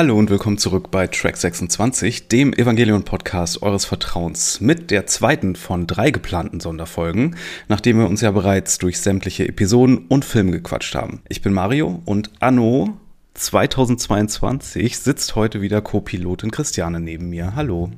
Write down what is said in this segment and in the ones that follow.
Hallo und willkommen zurück bei Track 26, dem Evangelion-Podcast eures Vertrauens, mit der zweiten von drei geplanten Sonderfolgen, nachdem wir uns ja bereits durch sämtliche Episoden und Filme gequatscht haben. Ich bin Mario und Anno 2022 sitzt heute wieder Co-Pilotin Christiane neben mir. Hallo.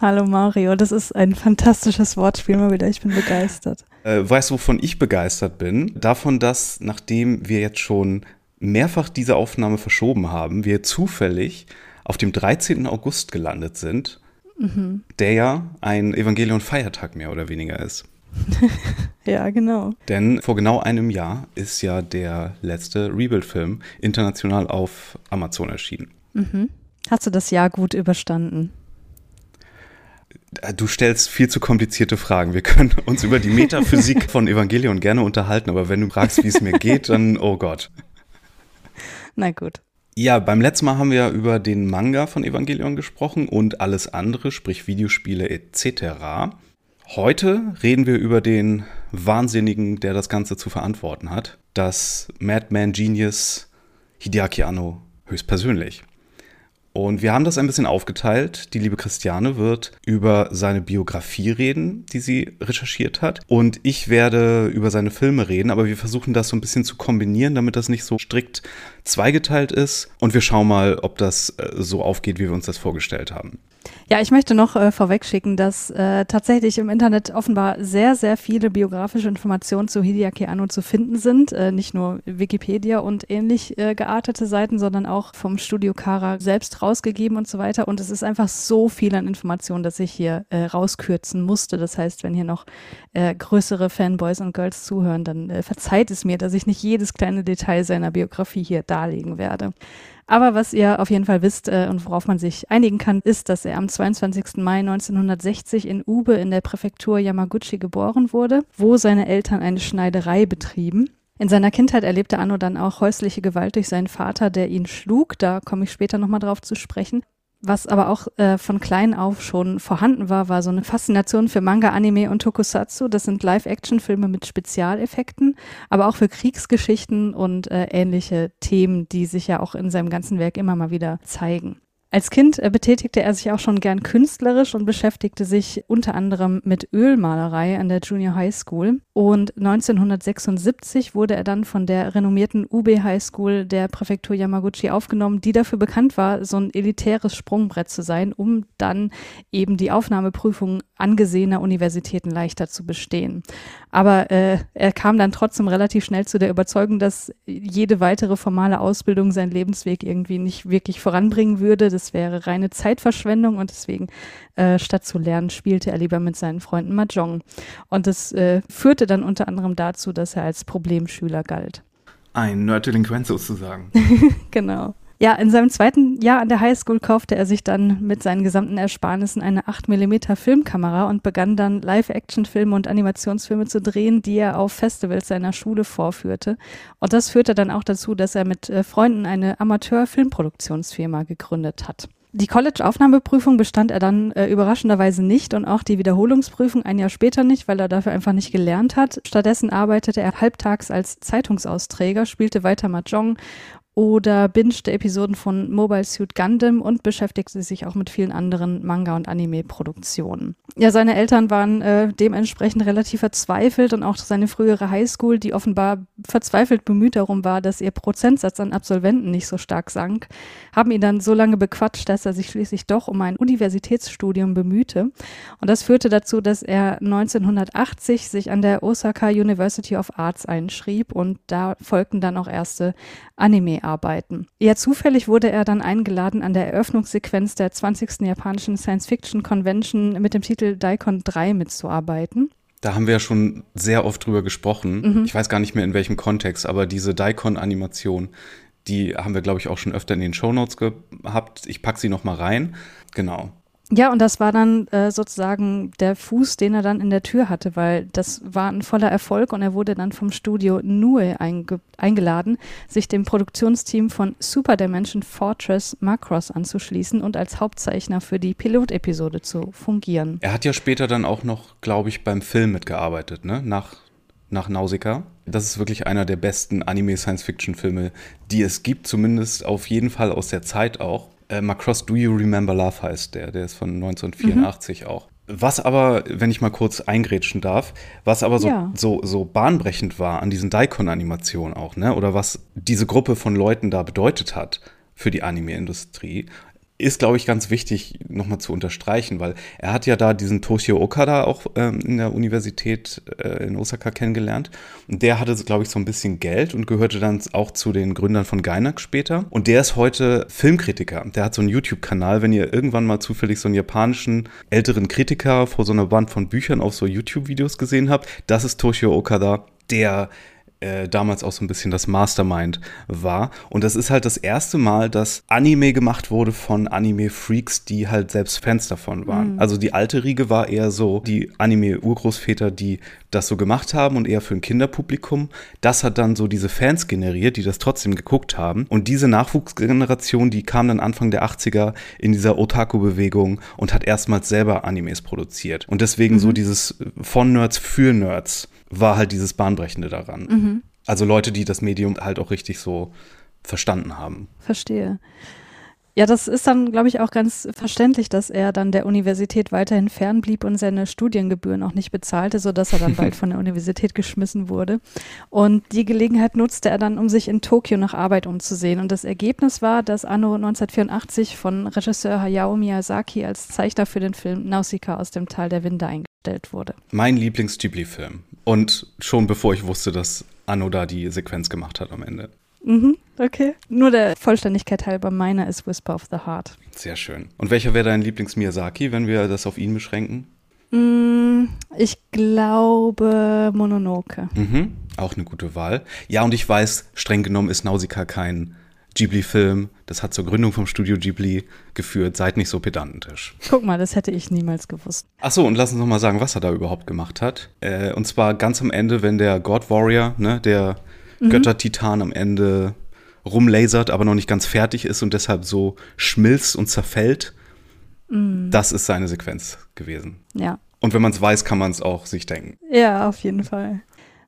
Hallo Mario, das ist ein fantastisches Wortspiel mal wieder. Ich bin begeistert. Äh, weißt du, wovon ich begeistert bin? Davon, dass nachdem wir jetzt schon mehrfach diese Aufnahme verschoben haben, wir zufällig auf dem 13. August gelandet sind, mhm. der ja ein Evangelion-Feiertag mehr oder weniger ist. ja, genau. Denn vor genau einem Jahr ist ja der letzte Rebuild-Film international auf Amazon erschienen. Mhm. Hast du das Jahr gut überstanden? Du stellst viel zu komplizierte Fragen. Wir können uns über die Metaphysik von Evangelion gerne unterhalten, aber wenn du fragst, wie es mir geht, dann, oh Gott. Na gut. Ja, beim letzten Mal haben wir über den Manga von Evangelion gesprochen und alles andere, sprich Videospiele etc. Heute reden wir über den Wahnsinnigen, der das Ganze zu verantworten hat. Das Madman Genius Hideaki Anno höchstpersönlich. Und wir haben das ein bisschen aufgeteilt. Die liebe Christiane wird über seine Biografie reden, die sie recherchiert hat. Und ich werde über seine Filme reden, aber wir versuchen das so ein bisschen zu kombinieren, damit das nicht so strikt zweigeteilt ist. Und wir schauen mal, ob das äh, so aufgeht, wie wir uns das vorgestellt haben. Ja, ich möchte noch äh, vorwegschicken, dass äh, tatsächlich im Internet offenbar sehr, sehr viele biografische Informationen zu Hideaki Anno zu finden sind. Äh, nicht nur Wikipedia und ähnlich äh, geartete Seiten, sondern auch vom Studio Kara selbst rausgegeben und so weiter. Und es ist einfach so viel an Informationen, dass ich hier äh, rauskürzen musste. Das heißt, wenn hier noch äh, größere Fanboys und Girls zuhören, dann verzeiht es mir, dass ich nicht jedes kleine Detail seiner Biografie hier darlegen werde. Aber was ihr auf jeden Fall wisst äh, und worauf man sich einigen kann, ist, dass er am 22. Mai 1960 in Ube in der Präfektur Yamaguchi geboren wurde, wo seine Eltern eine Schneiderei betrieben. In seiner Kindheit erlebte Anno dann auch häusliche Gewalt durch seinen Vater, der ihn schlug. Da komme ich später nochmal drauf zu sprechen. Was aber auch äh, von klein auf schon vorhanden war, war so eine Faszination für Manga, Anime und Tokusatsu. Das sind Live-Action-Filme mit Spezialeffekten, aber auch für Kriegsgeschichten und äh, ähnliche Themen, die sich ja auch in seinem ganzen Werk immer mal wieder zeigen. Als Kind äh, betätigte er sich auch schon gern künstlerisch und beschäftigte sich unter anderem mit Ölmalerei an der Junior High School. Und 1976 wurde er dann von der renommierten UB High School der Präfektur Yamaguchi aufgenommen, die dafür bekannt war, so ein elitäres Sprungbrett zu sein, um dann eben die Aufnahmeprüfung angesehener Universitäten leichter zu bestehen. Aber äh, er kam dann trotzdem relativ schnell zu der Überzeugung, dass jede weitere formale Ausbildung seinen Lebensweg irgendwie nicht wirklich voranbringen würde. Das wäre reine Zeitverschwendung und deswegen äh, statt zu lernen spielte er lieber mit seinen Freunden Mahjong. Und das äh, führte dann unter anderem dazu, dass er als Problemschüler galt. Ein Nerddelinquent sozusagen. genau. Ja, in seinem zweiten Jahr an der Highschool kaufte er sich dann mit seinen gesamten Ersparnissen eine 8mm Filmkamera und begann dann Live-Action-Filme und Animationsfilme zu drehen, die er auf Festivals seiner Schule vorführte. Und das führte dann auch dazu, dass er mit äh, Freunden eine Amateur-Filmproduktionsfirma gegründet hat. Die College-Aufnahmeprüfung bestand er dann äh, überraschenderweise nicht und auch die Wiederholungsprüfung ein Jahr später nicht, weil er dafür einfach nicht gelernt hat. Stattdessen arbeitete er halbtags als Zeitungsausträger, spielte weiter Mahjong oder bingte Episoden von Mobile Suit Gundam und beschäftigte sich auch mit vielen anderen Manga- und Anime-Produktionen. Ja, seine Eltern waren äh, dementsprechend relativ verzweifelt und auch seine frühere Highschool, die offenbar verzweifelt bemüht darum war, dass ihr Prozentsatz an Absolventen nicht so stark sank, haben ihn dann so lange bequatscht, dass er sich schließlich doch um ein Universitätsstudium bemühte. Und das führte dazu, dass er 1980 sich an der Osaka University of Arts einschrieb und da folgten dann auch erste Anime-Arbeiten. Eher zufällig wurde er dann eingeladen, an der Eröffnungssequenz der 20. japanischen Science-Fiction-Convention mit dem Titel Daikon 3 mitzuarbeiten. Da haben wir ja schon sehr oft drüber gesprochen. Mhm. Ich weiß gar nicht mehr in welchem Kontext, aber diese Daikon-Animation, die haben wir, glaube ich, auch schon öfter in den Shownotes gehabt. Ich packe sie noch mal rein. Genau. Ja, und das war dann äh, sozusagen der Fuß, den er dann in der Tür hatte, weil das war ein voller Erfolg und er wurde dann vom Studio Nue einge eingeladen, sich dem Produktionsteam von Super Dimension Fortress Macross anzuschließen und als Hauptzeichner für die Pilotepisode zu fungieren. Er hat ja später dann auch noch, glaube ich, beim Film mitgearbeitet, ne? Nach nach Nausicaa. Das ist wirklich einer der besten Anime-Science-Fiction-Filme, die es gibt, zumindest auf jeden Fall aus der Zeit auch. Äh, Macross Do You Remember Love heißt der, der ist von 1984 mhm. auch. Was aber, wenn ich mal kurz eingrätschen darf, was aber so, ja. so, so bahnbrechend war an diesen Daikon-Animationen auch, ne? Oder was diese Gruppe von Leuten da bedeutet hat für die Anime-Industrie ist, glaube ich, ganz wichtig nochmal zu unterstreichen, weil er hat ja da diesen Toshio Okada auch ähm, in der Universität äh, in Osaka kennengelernt. Und der hatte, glaube ich, so ein bisschen Geld und gehörte dann auch zu den Gründern von Gainax später. Und der ist heute Filmkritiker. Der hat so einen YouTube-Kanal. Wenn ihr irgendwann mal zufällig so einen japanischen älteren Kritiker vor so einer Band von Büchern auf so YouTube-Videos gesehen habt, das ist Toshio Okada, der äh, damals auch so ein bisschen das Mastermind war. Und das ist halt das erste Mal, dass Anime gemacht wurde von Anime-Freaks, die halt selbst Fans davon waren. Mhm. Also die alte Riege war eher so die Anime-Urgroßväter, die das so gemacht haben und eher für ein Kinderpublikum. Das hat dann so diese Fans generiert, die das trotzdem geguckt haben. Und diese Nachwuchsgeneration, die kam dann Anfang der 80er in dieser Otaku-Bewegung und hat erstmals selber Animes produziert. Und deswegen mhm. so dieses von Nerds für Nerds war halt dieses Bahnbrechende daran. Mhm. Also Leute, die das Medium halt auch richtig so verstanden haben. Verstehe. Ja, das ist dann, glaube ich, auch ganz verständlich, dass er dann der Universität weiterhin fernblieb und seine Studiengebühren auch nicht bezahlte, sodass er dann bald von der Universität geschmissen wurde. Und die Gelegenheit nutzte er dann, um sich in Tokio nach Arbeit umzusehen. Und das Ergebnis war, dass Anno 1984 von Regisseur Hayao Miyazaki als Zeichner für den Film Nausicaa aus dem Tal der Winde eingestellt wurde. Mein Lieblings-Ghibli-Film. Und schon bevor ich wusste, dass Anno da die Sequenz gemacht hat am Ende. Mhm, okay. Nur der Vollständigkeit halber, meiner ist Whisper of the Heart. Sehr schön. Und welcher wäre dein Lieblings-Miyazaki, wenn wir das auf ihn beschränken? Mm, ich glaube Mononoke. Mhm, auch eine gute Wahl. Ja, und ich weiß, streng genommen ist Nausicaa kein Ghibli-Film. Das hat zur Gründung vom Studio Ghibli geführt. Seid nicht so pedantisch. Guck mal, das hätte ich niemals gewusst. Achso, und lass uns noch mal sagen, was er da überhaupt gemacht hat. Äh, und zwar ganz am Ende, wenn der God Warrior, ne, der mhm. Götter-Titan am Ende rumlasert, aber noch nicht ganz fertig ist und deshalb so schmilzt und zerfällt. Mhm. Das ist seine Sequenz gewesen. Ja. Und wenn man es weiß, kann man es auch sich denken. Ja, auf jeden Fall.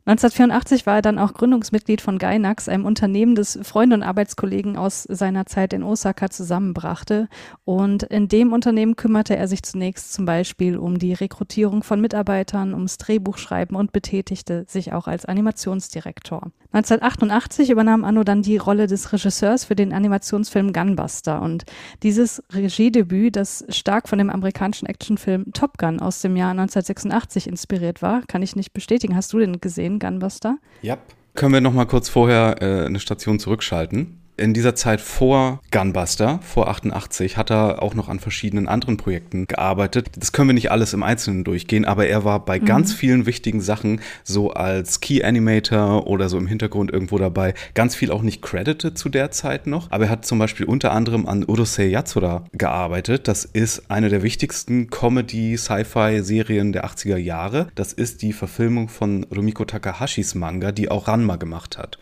1984 war er dann auch Gründungsmitglied von Gainax, einem Unternehmen, das Freunde und Arbeitskollegen aus seiner Zeit in Osaka zusammenbrachte. Und in dem Unternehmen kümmerte er sich zunächst zum Beispiel um die Rekrutierung von Mitarbeitern, ums Drehbuchschreiben und betätigte sich auch als Animationsdirektor. 1988 übernahm Anno dann die Rolle des Regisseurs für den Animationsfilm Gunbuster. Und dieses Regiedebüt, das stark von dem amerikanischen Actionfilm Top Gun aus dem Jahr 1986 inspiriert war, kann ich nicht bestätigen. Hast du den gesehen? Gunbuster? Ja. Können wir noch mal kurz vorher äh, eine Station zurückschalten? In dieser Zeit vor Gunbuster, vor 88, hat er auch noch an verschiedenen anderen Projekten gearbeitet. Das können wir nicht alles im Einzelnen durchgehen, aber er war bei mhm. ganz vielen wichtigen Sachen so als Key Animator oder so im Hintergrund irgendwo dabei. Ganz viel auch nicht credited zu der Zeit noch, aber er hat zum Beispiel unter anderem an Urusei Yatsura gearbeitet. Das ist eine der wichtigsten Comedy-Sci-Fi-Serien der 80er Jahre. Das ist die Verfilmung von Rumiko Takahashis Manga, die auch Ranma gemacht hat.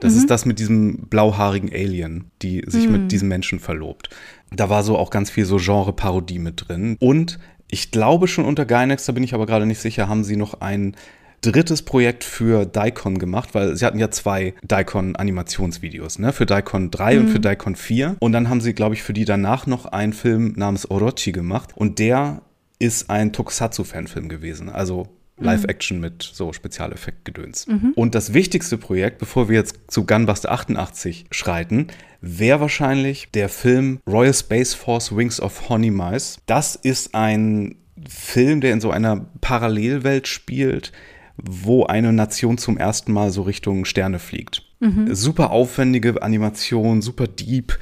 Das mhm. ist das mit diesem blauhaarigen Alien, die sich mhm. mit diesem Menschen verlobt. Da war so auch ganz viel so Genre-Parodie mit drin. Und ich glaube schon unter Gainax, da bin ich aber gerade nicht sicher, haben sie noch ein drittes Projekt für Daikon gemacht, weil sie hatten ja zwei Daikon-Animationsvideos, ne? Für Daikon 3 mhm. und für Daikon 4. Und dann haben sie, glaube ich, für die danach noch einen Film namens Orochi gemacht. Und der ist ein Tokusatsu-Fanfilm gewesen. Also Live-Action mhm. mit so Spezialeffektgedöns. Mhm. Und das wichtigste Projekt, bevor wir jetzt zu Gunbuster 88 schreiten, wäre wahrscheinlich der Film Royal Space Force Wings of Honey Mice. Das ist ein Film, der in so einer Parallelwelt spielt, wo eine Nation zum ersten Mal so Richtung Sterne fliegt. Mhm. Super aufwendige Animation, super deep.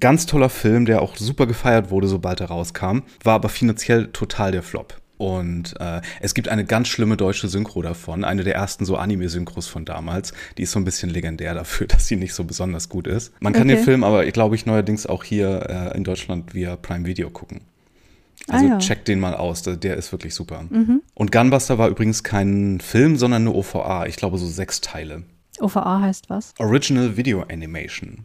Ganz toller Film, der auch super gefeiert wurde, sobald er rauskam, war aber finanziell total der Flop. Und äh, es gibt eine ganz schlimme deutsche Synchro davon, eine der ersten so Anime-Synchros von damals. Die ist so ein bisschen legendär dafür, dass sie nicht so besonders gut ist. Man kann okay. den Film aber, glaube ich, neuerdings auch hier äh, in Deutschland via Prime Video gucken. Also ah, ja. check den mal aus, der ist wirklich super. Mhm. Und Gunbuster war übrigens kein Film, sondern eine OVA. Ich glaube so sechs Teile. OVA heißt was? Original Video Animation.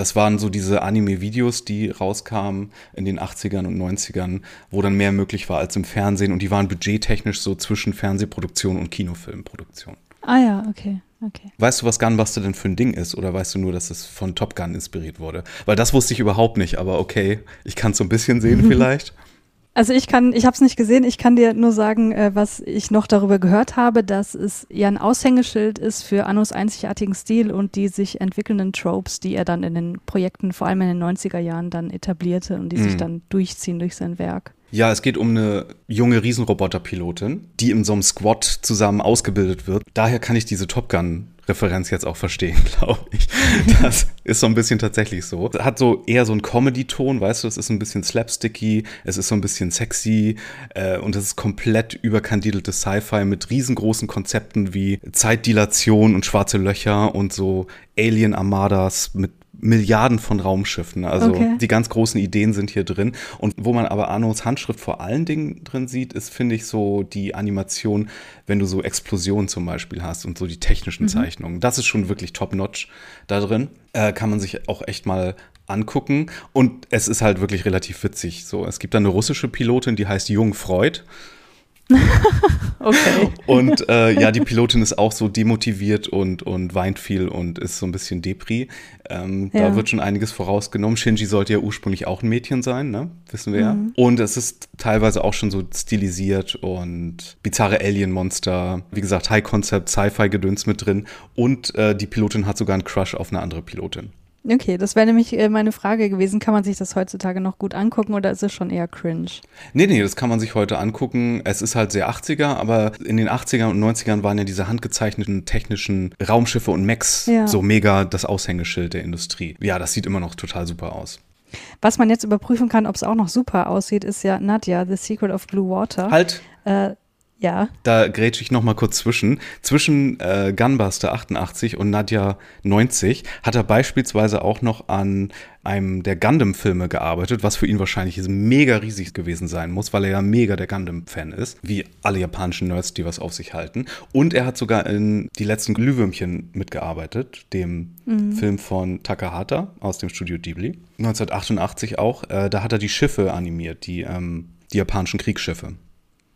Das waren so diese Anime-Videos, die rauskamen in den 80ern und 90ern, wo dann mehr möglich war als im Fernsehen und die waren budgettechnisch so zwischen Fernsehproduktion und Kinofilmproduktion. Ah ja, okay. Okay. Weißt du, was Gunbuster denn für ein Ding ist? Oder weißt du nur, dass es von Top Gun inspiriert wurde? Weil das wusste ich überhaupt nicht, aber okay, ich kann es so ein bisschen sehen vielleicht. Also ich kann, ich habe es nicht gesehen, ich kann dir nur sagen, äh, was ich noch darüber gehört habe, dass es ja ein Aushängeschild ist für Annos einzigartigen Stil und die sich entwickelnden Tropes, die er dann in den Projekten, vor allem in den 90er Jahren, dann etablierte und die mhm. sich dann durchziehen durch sein Werk. Ja, es geht um eine junge Riesenroboterpilotin, die in so einem Squad zusammen ausgebildet wird. Daher kann ich diese Top Gun Referenz jetzt auch verstehen, glaube ich. Das ist so ein bisschen tatsächlich so. Hat so eher so einen Comedy-Ton, weißt du, es ist ein bisschen slapsticky, es ist so ein bisschen sexy äh, und es ist komplett überkandideltes Sci-Fi mit riesengroßen Konzepten wie Zeitdilation und schwarze Löcher und so Alien-Armadas mit Milliarden von Raumschiffen. Also okay. die ganz großen Ideen sind hier drin. Und wo man aber Arnos Handschrift vor allen Dingen drin sieht, ist, finde ich, so die Animation, wenn du so Explosionen zum Beispiel hast und so die technischen mhm. Zeichnungen. Das ist schon wirklich top-notch da drin. Äh, kann man sich auch echt mal angucken. Und es ist halt wirklich relativ witzig. So, es gibt da eine russische Pilotin, die heißt Jung Freud. okay. Und äh, ja, die Pilotin ist auch so demotiviert und, und weint viel und ist so ein bisschen Depri. Ähm, ja. Da wird schon einiges vorausgenommen. Shinji sollte ja ursprünglich auch ein Mädchen sein, ne? Wissen wir mhm. ja. Und es ist teilweise auch schon so stilisiert und bizarre Alien-Monster. Wie gesagt, High-Concept, Sci-Fi-Gedöns mit drin. Und äh, die Pilotin hat sogar einen Crush auf eine andere Pilotin. Okay, das wäre nämlich äh, meine Frage gewesen. Kann man sich das heutzutage noch gut angucken oder ist es schon eher cringe? Nee, nee, das kann man sich heute angucken. Es ist halt sehr 80er, aber in den 80er und 90ern waren ja diese handgezeichneten technischen Raumschiffe und Mechs ja. so mega das Aushängeschild der Industrie. Ja, das sieht immer noch total super aus. Was man jetzt überprüfen kann, ob es auch noch super aussieht, ist ja Nadja, The Secret of Blue Water. Halt! Äh, ja. Da grätsche ich noch mal kurz zwischen. Zwischen äh, Gunbuster 88 und Nadja 90 hat er beispielsweise auch noch an einem der Gundam-Filme gearbeitet, was für ihn wahrscheinlich mega riesig gewesen sein muss, weil er ja mega der Gundam-Fan ist, wie alle japanischen Nerds, die was auf sich halten. Und er hat sogar in Die letzten Glühwürmchen mitgearbeitet, dem mhm. Film von Takahata aus dem Studio Ghibli. 1988 auch. Äh, da hat er die Schiffe animiert, die, ähm, die japanischen Kriegsschiffe.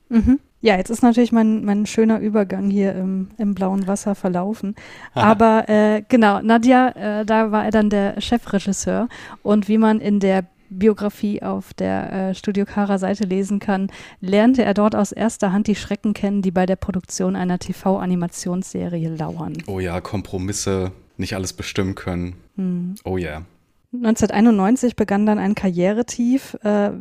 Mhm. Ja, jetzt ist natürlich mein, mein schöner Übergang hier im, im blauen Wasser verlaufen. Aber äh, genau, Nadja, äh, da war er dann der Chefregisseur. Und wie man in der Biografie auf der äh, Studio Kara Seite lesen kann, lernte er dort aus erster Hand die Schrecken kennen, die bei der Produktion einer TV-Animationsserie lauern. Oh ja, Kompromisse, nicht alles bestimmen können. Hm. Oh ja. Yeah. 1991 begann dann ein Karrieretief. Äh,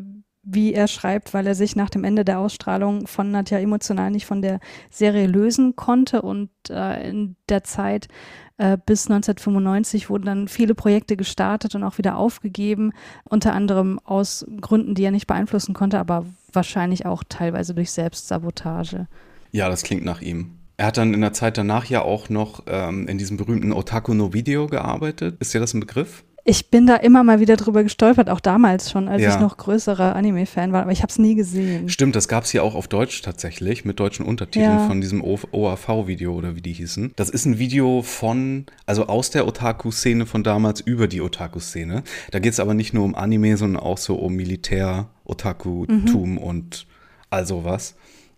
wie er schreibt, weil er sich nach dem Ende der Ausstrahlung von Nadja emotional nicht von der Serie lösen konnte und äh, in der Zeit äh, bis 1995 wurden dann viele Projekte gestartet und auch wieder aufgegeben, unter anderem aus Gründen, die er nicht beeinflussen konnte, aber wahrscheinlich auch teilweise durch Selbstsabotage. Ja, das klingt nach ihm. Er hat dann in der Zeit danach ja auch noch ähm, in diesem berühmten Otaku no Video gearbeitet. Ist dir das ein Begriff? Ich bin da immer mal wieder drüber gestolpert, auch damals schon, als ja. ich noch größerer Anime-Fan war, aber ich habe es nie gesehen. Stimmt, das gab es hier auch auf Deutsch tatsächlich, mit deutschen Untertiteln ja. von diesem OAV-Video oder wie die hießen. Das ist ein Video von, also aus der Otaku-Szene von damals über die Otaku-Szene. Da geht es aber nicht nur um Anime, sondern auch so um Militär-Otaku-Tum mhm. und all sowas.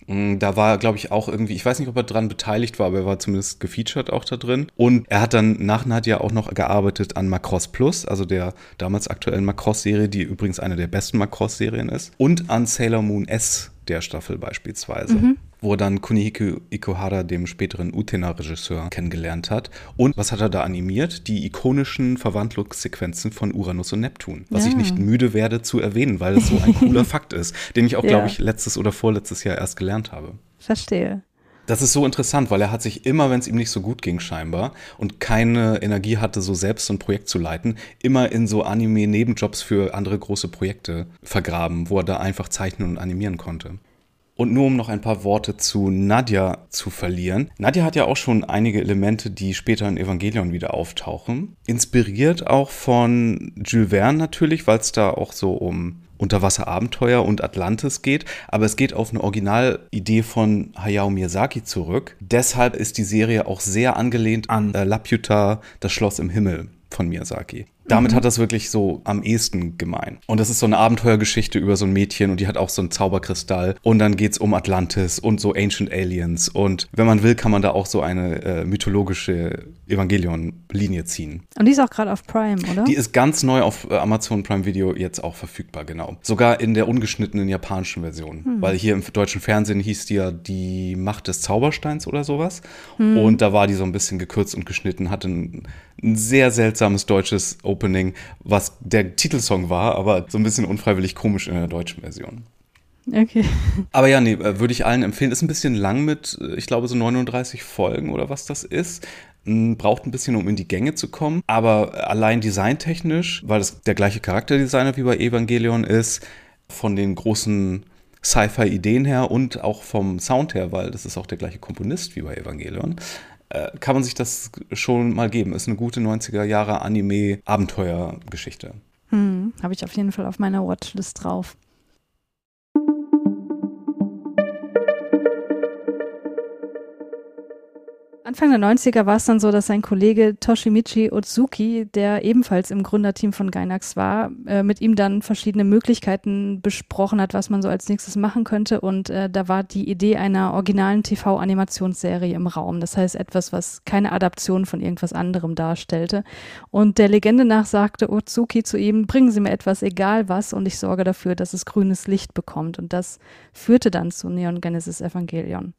Mm, da war, glaube ich, auch irgendwie, ich weiß nicht, ob er dran beteiligt war, aber er war zumindest gefeatured auch da drin. Und er hat dann nach Nadja auch noch gearbeitet an Macross Plus, also der damals aktuellen Macross-Serie, die übrigens eine der besten Macross-Serien ist. Und an Sailor Moon S der Staffel beispielsweise. Mhm wo er dann Kunihiko Ikuhara, dem späteren Utena-Regisseur, kennengelernt hat. Und was hat er da animiert? Die ikonischen Verwandlungssequenzen von Uranus und Neptun. Was ja. ich nicht müde werde zu erwähnen, weil es so ein cooler Fakt ist, den ich auch, ja. glaube ich, letztes oder vorletztes Jahr erst gelernt habe. Verstehe. Das ist so interessant, weil er hat sich immer, wenn es ihm nicht so gut ging scheinbar und keine Energie hatte, so selbst so ein Projekt zu leiten, immer in so Anime-Nebenjobs für andere große Projekte vergraben, wo er da einfach zeichnen und animieren konnte. Und nur um noch ein paar Worte zu Nadja zu verlieren. Nadja hat ja auch schon einige Elemente, die später in Evangelion wieder auftauchen. Inspiriert auch von Jules Verne natürlich, weil es da auch so um Unterwasserabenteuer und Atlantis geht, aber es geht auf eine Originalidee von Hayao Miyazaki zurück. Deshalb ist die Serie auch sehr angelehnt an äh, Laputa, das Schloss im Himmel von Miyazaki. Damit mhm. hat das wirklich so am ehesten gemein. Und das ist so eine Abenteuergeschichte über so ein Mädchen und die hat auch so einen Zauberkristall. Und dann geht's um Atlantis und so Ancient Aliens. Und wenn man will, kann man da auch so eine äh, mythologische Evangelion-Linie ziehen. Und die ist auch gerade auf Prime, oder? Die ist ganz neu auf äh, Amazon Prime Video jetzt auch verfügbar, genau. Sogar in der ungeschnittenen japanischen Version. Hm. Weil hier im deutschen Fernsehen hieß die ja die Macht des Zaubersteins oder sowas. Hm. Und da war die so ein bisschen gekürzt und geschnitten, hatte ein, ein sehr seltsames deutsches Opening, was der Titelsong war, aber so ein bisschen unfreiwillig komisch in der deutschen Version. Okay. Aber ja, nee, äh, würde ich allen empfehlen. Ist ein bisschen lang mit, äh, ich glaube, so 39 Folgen oder was das ist. Braucht ein bisschen, um in die Gänge zu kommen. Aber allein designtechnisch, weil es der gleiche Charakterdesigner wie bei Evangelion ist, von den großen Sci-Fi-Ideen her und auch vom Sound her, weil das ist auch der gleiche Komponist wie bei Evangelion, äh, kann man sich das schon mal geben. Ist eine gute 90er Jahre Anime-Abenteuergeschichte. Hm, Habe ich auf jeden Fall auf meiner Watchlist drauf. Anfang der 90er war es dann so, dass sein Kollege Toshimichi Otsuki, der ebenfalls im Gründerteam von Gainax war, äh, mit ihm dann verschiedene Möglichkeiten besprochen hat, was man so als nächstes machen könnte. Und äh, da war die Idee einer originalen TV-Animationsserie im Raum. Das heißt etwas, was keine Adaption von irgendwas anderem darstellte. Und der Legende nach sagte Otsuki zu ihm, bringen Sie mir etwas, egal was, und ich sorge dafür, dass es grünes Licht bekommt. Und das führte dann zu Neon Genesis Evangelion.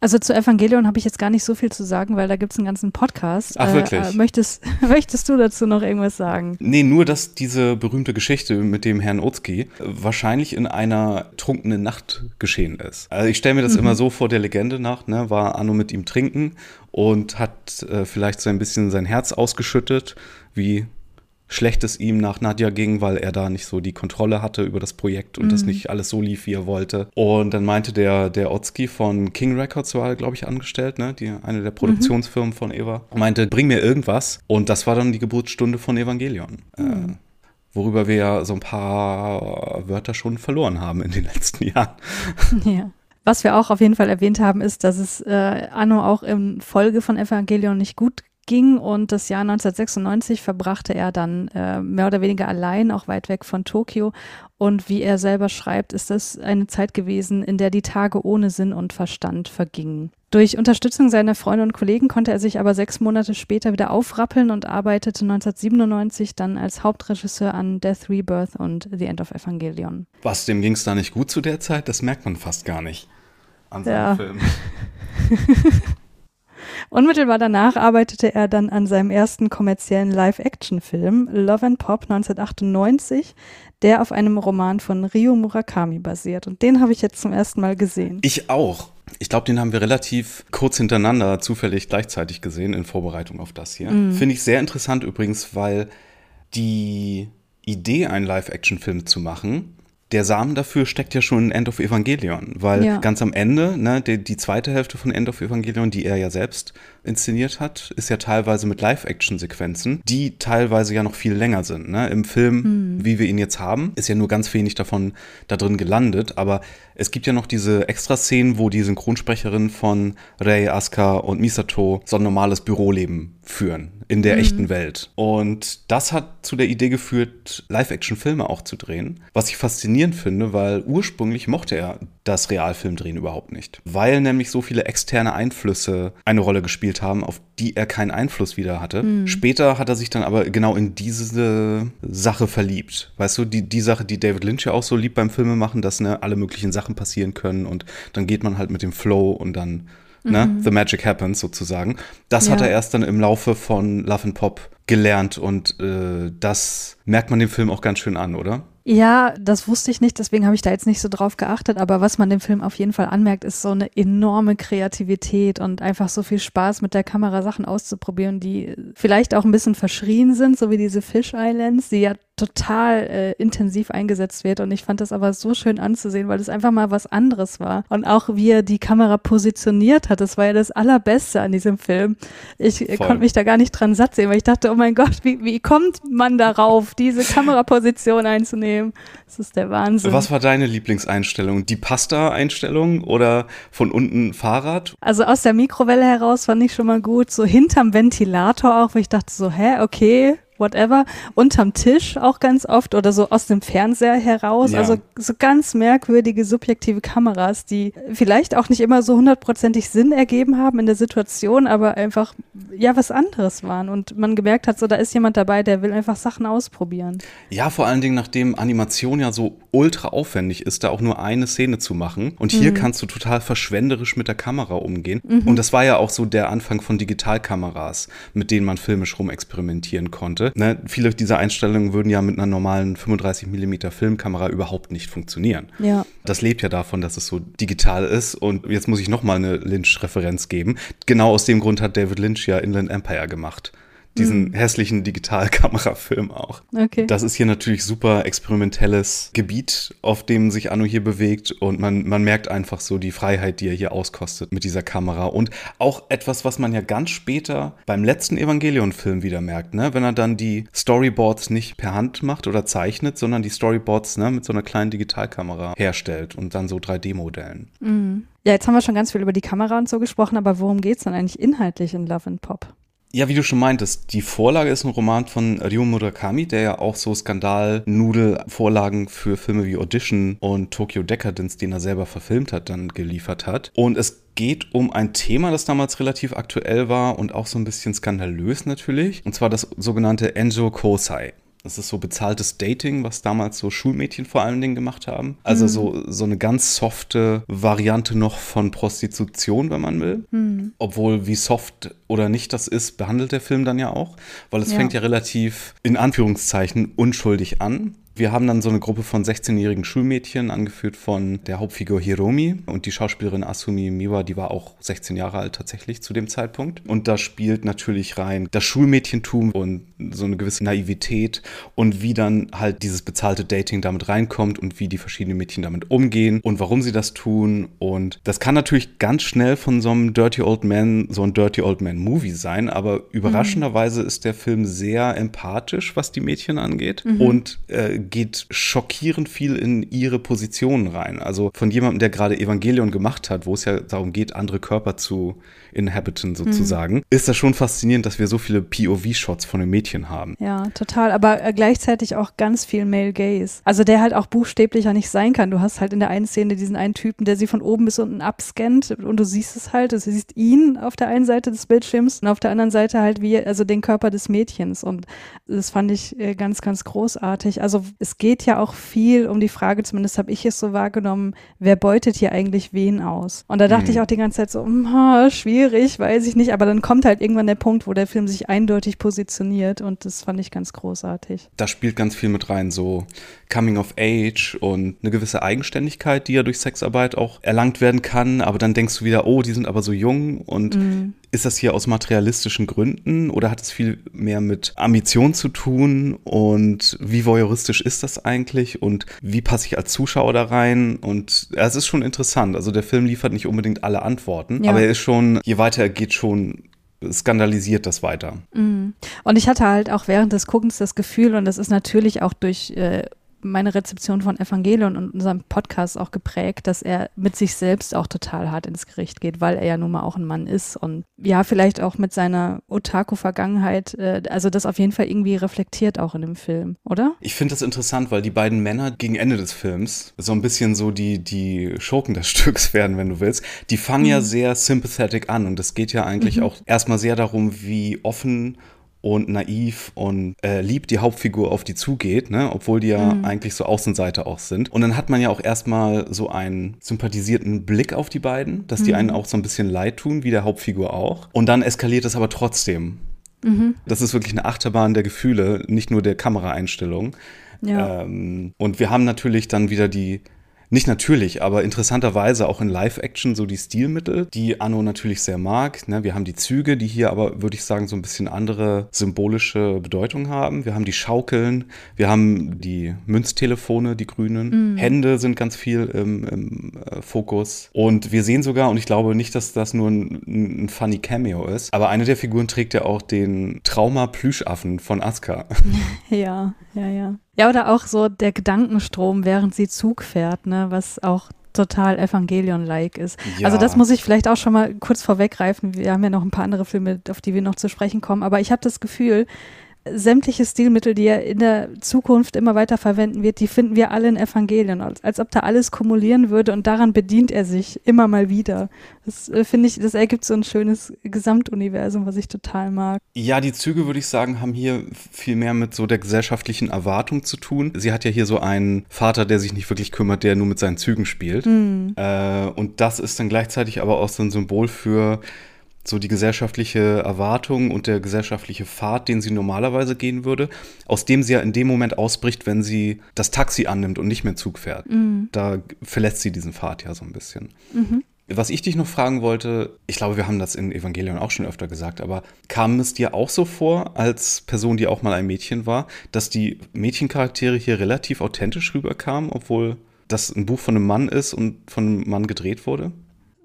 Also zu Evangelion habe ich jetzt gar nicht so viel zu sagen, weil da gibt es einen ganzen Podcast. Ach, wirklich? Äh, äh, möchtest, möchtest du dazu noch irgendwas sagen? Nee, nur, dass diese berühmte Geschichte mit dem Herrn Otzki wahrscheinlich in einer trunkenen Nacht geschehen ist. Also ich stelle mir das mhm. immer so vor, der Legende nach, ne, war Anno mit ihm trinken und hat äh, vielleicht so ein bisschen sein Herz ausgeschüttet, wie schlecht es ihm nach Nadja ging, weil er da nicht so die Kontrolle hatte über das Projekt und mhm. das nicht alles so lief, wie er wollte. Und dann meinte der, der Otzki von King Records war, glaube ich, angestellt, ne? Die, eine der Produktionsfirmen mhm. von Eva, meinte, bring mir irgendwas. Und das war dann die Geburtsstunde von Evangelion. Mhm. Äh, worüber wir ja so ein paar Wörter schon verloren haben in den letzten Jahren. Ja. Was wir auch auf jeden Fall erwähnt haben, ist, dass es äh, Anno auch in Folge von Evangelion nicht gut ging und das Jahr 1996 verbrachte er dann äh, mehr oder weniger allein, auch weit weg von Tokio. Und wie er selber schreibt, ist das eine Zeit gewesen, in der die Tage ohne Sinn und Verstand vergingen. Durch Unterstützung seiner Freunde und Kollegen konnte er sich aber sechs Monate später wieder aufrappeln und arbeitete 1997 dann als Hauptregisseur an Death Rebirth und The End of Evangelion. Was, dem ging es da nicht gut zu der Zeit? Das merkt man fast gar nicht an seinem ja. Film. Unmittelbar danach arbeitete er dann an seinem ersten kommerziellen Live-Action-Film Love and Pop 1998, der auf einem Roman von Ryo Murakami basiert. Und den habe ich jetzt zum ersten Mal gesehen. Ich auch. Ich glaube, den haben wir relativ kurz hintereinander zufällig gleichzeitig gesehen in Vorbereitung auf das hier. Mm. Finde ich sehr interessant übrigens, weil die Idee, einen Live-Action-Film zu machen, der Samen dafür steckt ja schon in End of Evangelion, weil ja. ganz am Ende, ne, die, die, zweite Hälfte von End of Evangelion, die er ja selbst inszeniert hat, ist ja teilweise mit Live-Action-Sequenzen, die teilweise ja noch viel länger sind. Ne? Im Film, hm. wie wir ihn jetzt haben, ist ja nur ganz wenig davon da drin gelandet, aber es gibt ja noch diese Extra-Szenen, wo die Synchronsprecherin von Rei, Asuka und Misato so ein normales Büroleben führen in der mhm. echten Welt. Und das hat zu der Idee geführt, Live-Action-Filme auch zu drehen. Was ich faszinierend finde, weil ursprünglich mochte er das Realfilmdrehen überhaupt nicht. Weil nämlich so viele externe Einflüsse eine Rolle gespielt haben, auf die er keinen Einfluss wieder hatte. Mhm. Später hat er sich dann aber genau in diese Sache verliebt. Weißt du, die, die Sache, die David Lynch ja auch so liebt beim Filmemachen, dass ne, alle möglichen Sachen passieren können und dann geht man halt mit dem Flow und dann Ne? Mhm. The Magic Happens sozusagen. Das ja. hat er erst dann im Laufe von Love and Pop gelernt und äh, das merkt man dem Film auch ganz schön an, oder? Ja, das wusste ich nicht, deswegen habe ich da jetzt nicht so drauf geachtet. Aber was man dem Film auf jeden Fall anmerkt, ist so eine enorme Kreativität und einfach so viel Spaß mit der Kamera Sachen auszuprobieren, die vielleicht auch ein bisschen verschrien sind, so wie diese Fish Islands, die ja total äh, intensiv eingesetzt wird. Und ich fand das aber so schön anzusehen, weil es einfach mal was anderes war. Und auch wie er die Kamera positioniert hat, das war ja das Allerbeste an diesem Film. Ich äh, konnte mich da gar nicht dran satt sehen, weil ich dachte, oh mein Gott, wie, wie kommt man darauf, diese Kameraposition einzunehmen? Das ist der Wahnsinn. Was war deine Lieblingseinstellung? Die Pasta-Einstellung oder von unten Fahrrad? Also aus der Mikrowelle heraus fand ich schon mal gut. So hinterm Ventilator auch, wo ich dachte so, hä, okay, whatever, unterm Tisch auch ganz oft oder so aus dem Fernseher heraus. Ja. Also so ganz merkwürdige subjektive Kameras, die vielleicht auch nicht immer so hundertprozentig Sinn ergeben haben in der Situation, aber einfach ja was anderes waren und man gemerkt hat, so da ist jemand dabei, der will einfach Sachen ausprobieren. Ja, vor allen Dingen, nachdem Animation ja so ultra aufwendig ist, da auch nur eine Szene zu machen. Und hier mhm. kannst du total verschwenderisch mit der Kamera umgehen. Mhm. Und das war ja auch so der Anfang von Digitalkameras, mit denen man filmisch rumexperimentieren konnte. Ne? Viele dieser Einstellungen würden ja mit einer normalen 35 mm Filmkamera überhaupt nicht funktionieren. Ja. Das lebt ja davon, dass es so digital ist. Und jetzt muss ich nochmal eine Lynch-Referenz geben. Genau aus dem Grund hat David Lynch ja Inland Empire gemacht diesen hässlichen Digitalkamerafilm auch. Okay. Das ist hier natürlich super experimentelles Gebiet, auf dem sich Anno hier bewegt und man, man merkt einfach so die Freiheit, die er hier auskostet mit dieser Kamera und auch etwas, was man ja ganz später beim letzten Evangelion-Film wieder merkt, ne? wenn er dann die Storyboards nicht per Hand macht oder zeichnet, sondern die Storyboards ne, mit so einer kleinen Digitalkamera herstellt und dann so 3D-Modellen. Mhm. Ja, jetzt haben wir schon ganz viel über die Kamera und so gesprochen, aber worum geht es dann eigentlich inhaltlich in Love and Pop? Ja, wie du schon meintest, die Vorlage ist ein Roman von Ryo Murakami, der ja auch so Skandal-Nudel-Vorlagen für Filme wie Audition und Tokyo Decadence, den er selber verfilmt hat, dann geliefert hat. Und es geht um ein Thema, das damals relativ aktuell war und auch so ein bisschen skandalös natürlich. Und zwar das sogenannte Enjo Kosai. Das ist so bezahltes Dating, was damals so Schulmädchen vor allen Dingen gemacht haben. Also mhm. so, so eine ganz softe Variante noch von Prostitution, wenn man will. Mhm. Obwohl, wie soft oder nicht das ist, behandelt der Film dann ja auch, weil es ja. fängt ja relativ in Anführungszeichen unschuldig an. Wir haben dann so eine Gruppe von 16-jährigen Schulmädchen, angeführt von der Hauptfigur Hiromi und die Schauspielerin Asumi Miwa, die war auch 16 Jahre alt tatsächlich zu dem Zeitpunkt. Und da spielt natürlich rein das Schulmädchentum und so eine gewisse Naivität und wie dann halt dieses bezahlte Dating damit reinkommt und wie die verschiedenen Mädchen damit umgehen und warum sie das tun. Und das kann natürlich ganz schnell von so einem Dirty Old Man, so ein Dirty Old Man Movie sein, aber überraschenderweise mhm. ist der Film sehr empathisch, was die Mädchen angeht mhm. und äh, geht schockierend viel in ihre Positionen rein. Also von jemandem, der gerade Evangelion gemacht hat, wo es ja darum geht, andere Körper zu inhabiten sozusagen, mhm. ist das schon faszinierend, dass wir so viele POV-Shots von den Mädchen haben. Ja, total. Aber äh, gleichzeitig auch ganz viel Male Gaze. Also der halt auch buchstäblicher nicht sein kann. Du hast halt in der einen Szene diesen einen Typen, der sie von oben bis unten abscannt und du siehst es halt. Du siehst ihn auf der einen Seite des Bildschirms und auf der anderen Seite halt wie, also den Körper des Mädchens. Und das fand ich äh, ganz, ganz großartig. Also es geht ja auch viel um die Frage, zumindest habe ich es so wahrgenommen, wer beutet hier eigentlich wen aus? Und da dachte mhm. ich auch die ganze Zeit so, hm, schwierig, weiß ich nicht, aber dann kommt halt irgendwann der Punkt, wo der Film sich eindeutig positioniert und das fand ich ganz großartig. Da spielt ganz viel mit rein, so Coming of Age und eine gewisse Eigenständigkeit, die ja durch Sexarbeit auch erlangt werden kann, aber dann denkst du wieder, oh, die sind aber so jung und mhm. Ist das hier aus materialistischen Gründen oder hat es viel mehr mit Ambition zu tun und wie voyeuristisch ist das eigentlich und wie passe ich als Zuschauer da rein und ja, es ist schon interessant, also der Film liefert nicht unbedingt alle Antworten, ja. aber er ist schon, je weiter er geht, schon skandalisiert das weiter. Mhm. Und ich hatte halt auch während des Guckens das Gefühl, und das ist natürlich auch durch äh, meine Rezeption von Evangelion und unserem Podcast auch geprägt, dass er mit sich selbst auch total hart ins Gericht geht, weil er ja nun mal auch ein Mann ist und ja, vielleicht auch mit seiner Otaku-Vergangenheit, äh, also das auf jeden Fall irgendwie reflektiert auch in dem Film, oder? Ich finde das interessant, weil die beiden Männer gegen Ende des Films so ein bisschen so die, die Schurken des Stücks werden, wenn du willst. Die fangen mhm. ja sehr sympathetic an und es geht ja eigentlich mhm. auch erstmal sehr darum, wie offen und naiv und äh, lieb die Hauptfigur auf die zugeht, ne? obwohl die ja mhm. eigentlich so Außenseiter auch sind. Und dann hat man ja auch erstmal so einen sympathisierten Blick auf die beiden, dass die mhm. einen auch so ein bisschen leid tun, wie der Hauptfigur auch. Und dann eskaliert es aber trotzdem. Mhm. Das ist wirklich eine Achterbahn der Gefühle, nicht nur der Kameraeinstellung. Ja. Ähm, und wir haben natürlich dann wieder die nicht natürlich, aber interessanterweise auch in Live-Action so die Stilmittel, die Anno natürlich sehr mag. Ne? Wir haben die Züge, die hier aber, würde ich sagen, so ein bisschen andere symbolische Bedeutung haben. Wir haben die Schaukeln, wir haben die Münztelefone, die grünen. Mhm. Hände sind ganz viel im, im äh, Fokus. Und wir sehen sogar, und ich glaube nicht, dass das nur ein, ein funny Cameo ist, aber eine der Figuren trägt ja auch den Trauma-Plüschaffen von Asuka. Ja, ja, ja. Ja, oder auch so der Gedankenstrom, während sie Zug fährt, ne, was auch total Evangelion-like ist. Ja. Also das muss ich vielleicht auch schon mal kurz vorweggreifen. Wir haben ja noch ein paar andere Filme, auf die wir noch zu sprechen kommen, aber ich habe das Gefühl, sämtliche Stilmittel, die er in der Zukunft immer weiter verwenden wird, die finden wir alle in Evangelien, als, als ob da alles kumulieren würde und daran bedient er sich immer mal wieder. Das äh, finde ich, das ergibt so ein schönes Gesamtuniversum, was ich total mag. Ja, die Züge, würde ich sagen, haben hier viel mehr mit so der gesellschaftlichen Erwartung zu tun. Sie hat ja hier so einen Vater, der sich nicht wirklich kümmert, der nur mit seinen Zügen spielt. Mhm. Äh, und das ist dann gleichzeitig aber auch so ein Symbol für so die gesellschaftliche Erwartung und der gesellschaftliche Pfad, den sie normalerweise gehen würde, aus dem sie ja in dem Moment ausbricht, wenn sie das Taxi annimmt und nicht mehr Zug fährt. Mhm. Da verlässt sie diesen Pfad ja so ein bisschen. Mhm. Was ich dich noch fragen wollte, ich glaube, wir haben das in Evangelion auch schon öfter gesagt, aber kam es dir auch so vor, als Person, die auch mal ein Mädchen war, dass die Mädchencharaktere hier relativ authentisch rüberkamen, obwohl das ein Buch von einem Mann ist und von einem Mann gedreht wurde?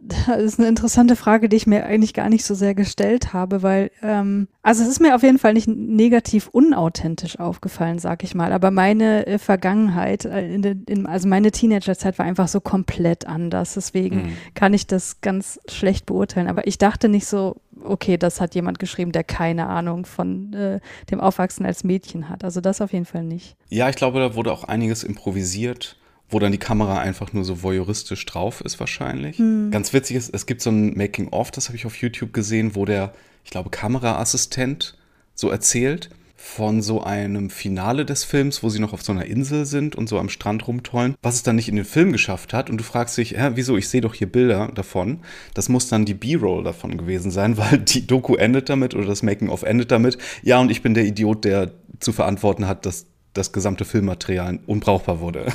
Das ist eine interessante Frage, die ich mir eigentlich gar nicht so sehr gestellt habe, weil, ähm, also es ist mir auf jeden Fall nicht negativ unauthentisch aufgefallen, sag ich mal, aber meine äh, Vergangenheit, äh, in de, in, also meine Teenagerzeit war einfach so komplett anders, deswegen mhm. kann ich das ganz schlecht beurteilen, aber ich dachte nicht so, okay, das hat jemand geschrieben, der keine Ahnung von äh, dem Aufwachsen als Mädchen hat, also das auf jeden Fall nicht. Ja, ich glaube, da wurde auch einiges improvisiert wo dann die Kamera einfach nur so voyeuristisch drauf ist wahrscheinlich. Hm. Ganz witzig ist, es gibt so ein Making-of, das habe ich auf YouTube gesehen, wo der, ich glaube, Kameraassistent so erzählt von so einem Finale des Films, wo sie noch auf so einer Insel sind und so am Strand rumtollen, was es dann nicht in den Film geschafft hat. Und du fragst dich, hä, wieso? Ich sehe doch hier Bilder davon. Das muss dann die B-Roll davon gewesen sein, weil die Doku endet damit oder das Making-of endet damit. Ja, und ich bin der Idiot, der zu verantworten hat, dass das gesamte Filmmaterial unbrauchbar wurde.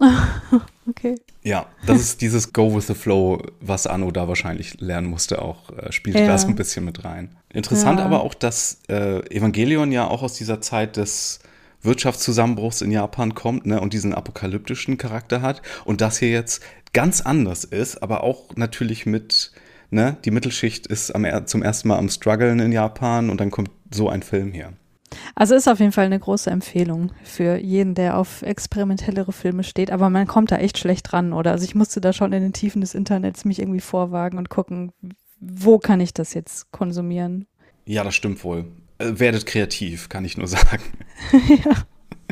okay. Ja, das ist dieses Go with the Flow, was Anno da wahrscheinlich lernen musste, auch äh, spielt ja. da so ein bisschen mit rein. Interessant ja. aber auch, dass äh, Evangelion ja auch aus dieser Zeit des Wirtschaftszusammenbruchs in Japan kommt ne, und diesen apokalyptischen Charakter hat und das hier jetzt ganz anders ist, aber auch natürlich mit, ne, die Mittelschicht ist am, zum ersten Mal am Struggeln in Japan und dann kommt so ein Film hier. Also ist auf jeden Fall eine große Empfehlung für jeden, der auf experimentellere Filme steht, aber man kommt da echt schlecht ran, oder? Also ich musste da schon in den Tiefen des Internets mich irgendwie vorwagen und gucken, wo kann ich das jetzt konsumieren? Ja, das stimmt wohl. Äh, werdet kreativ, kann ich nur sagen. ja.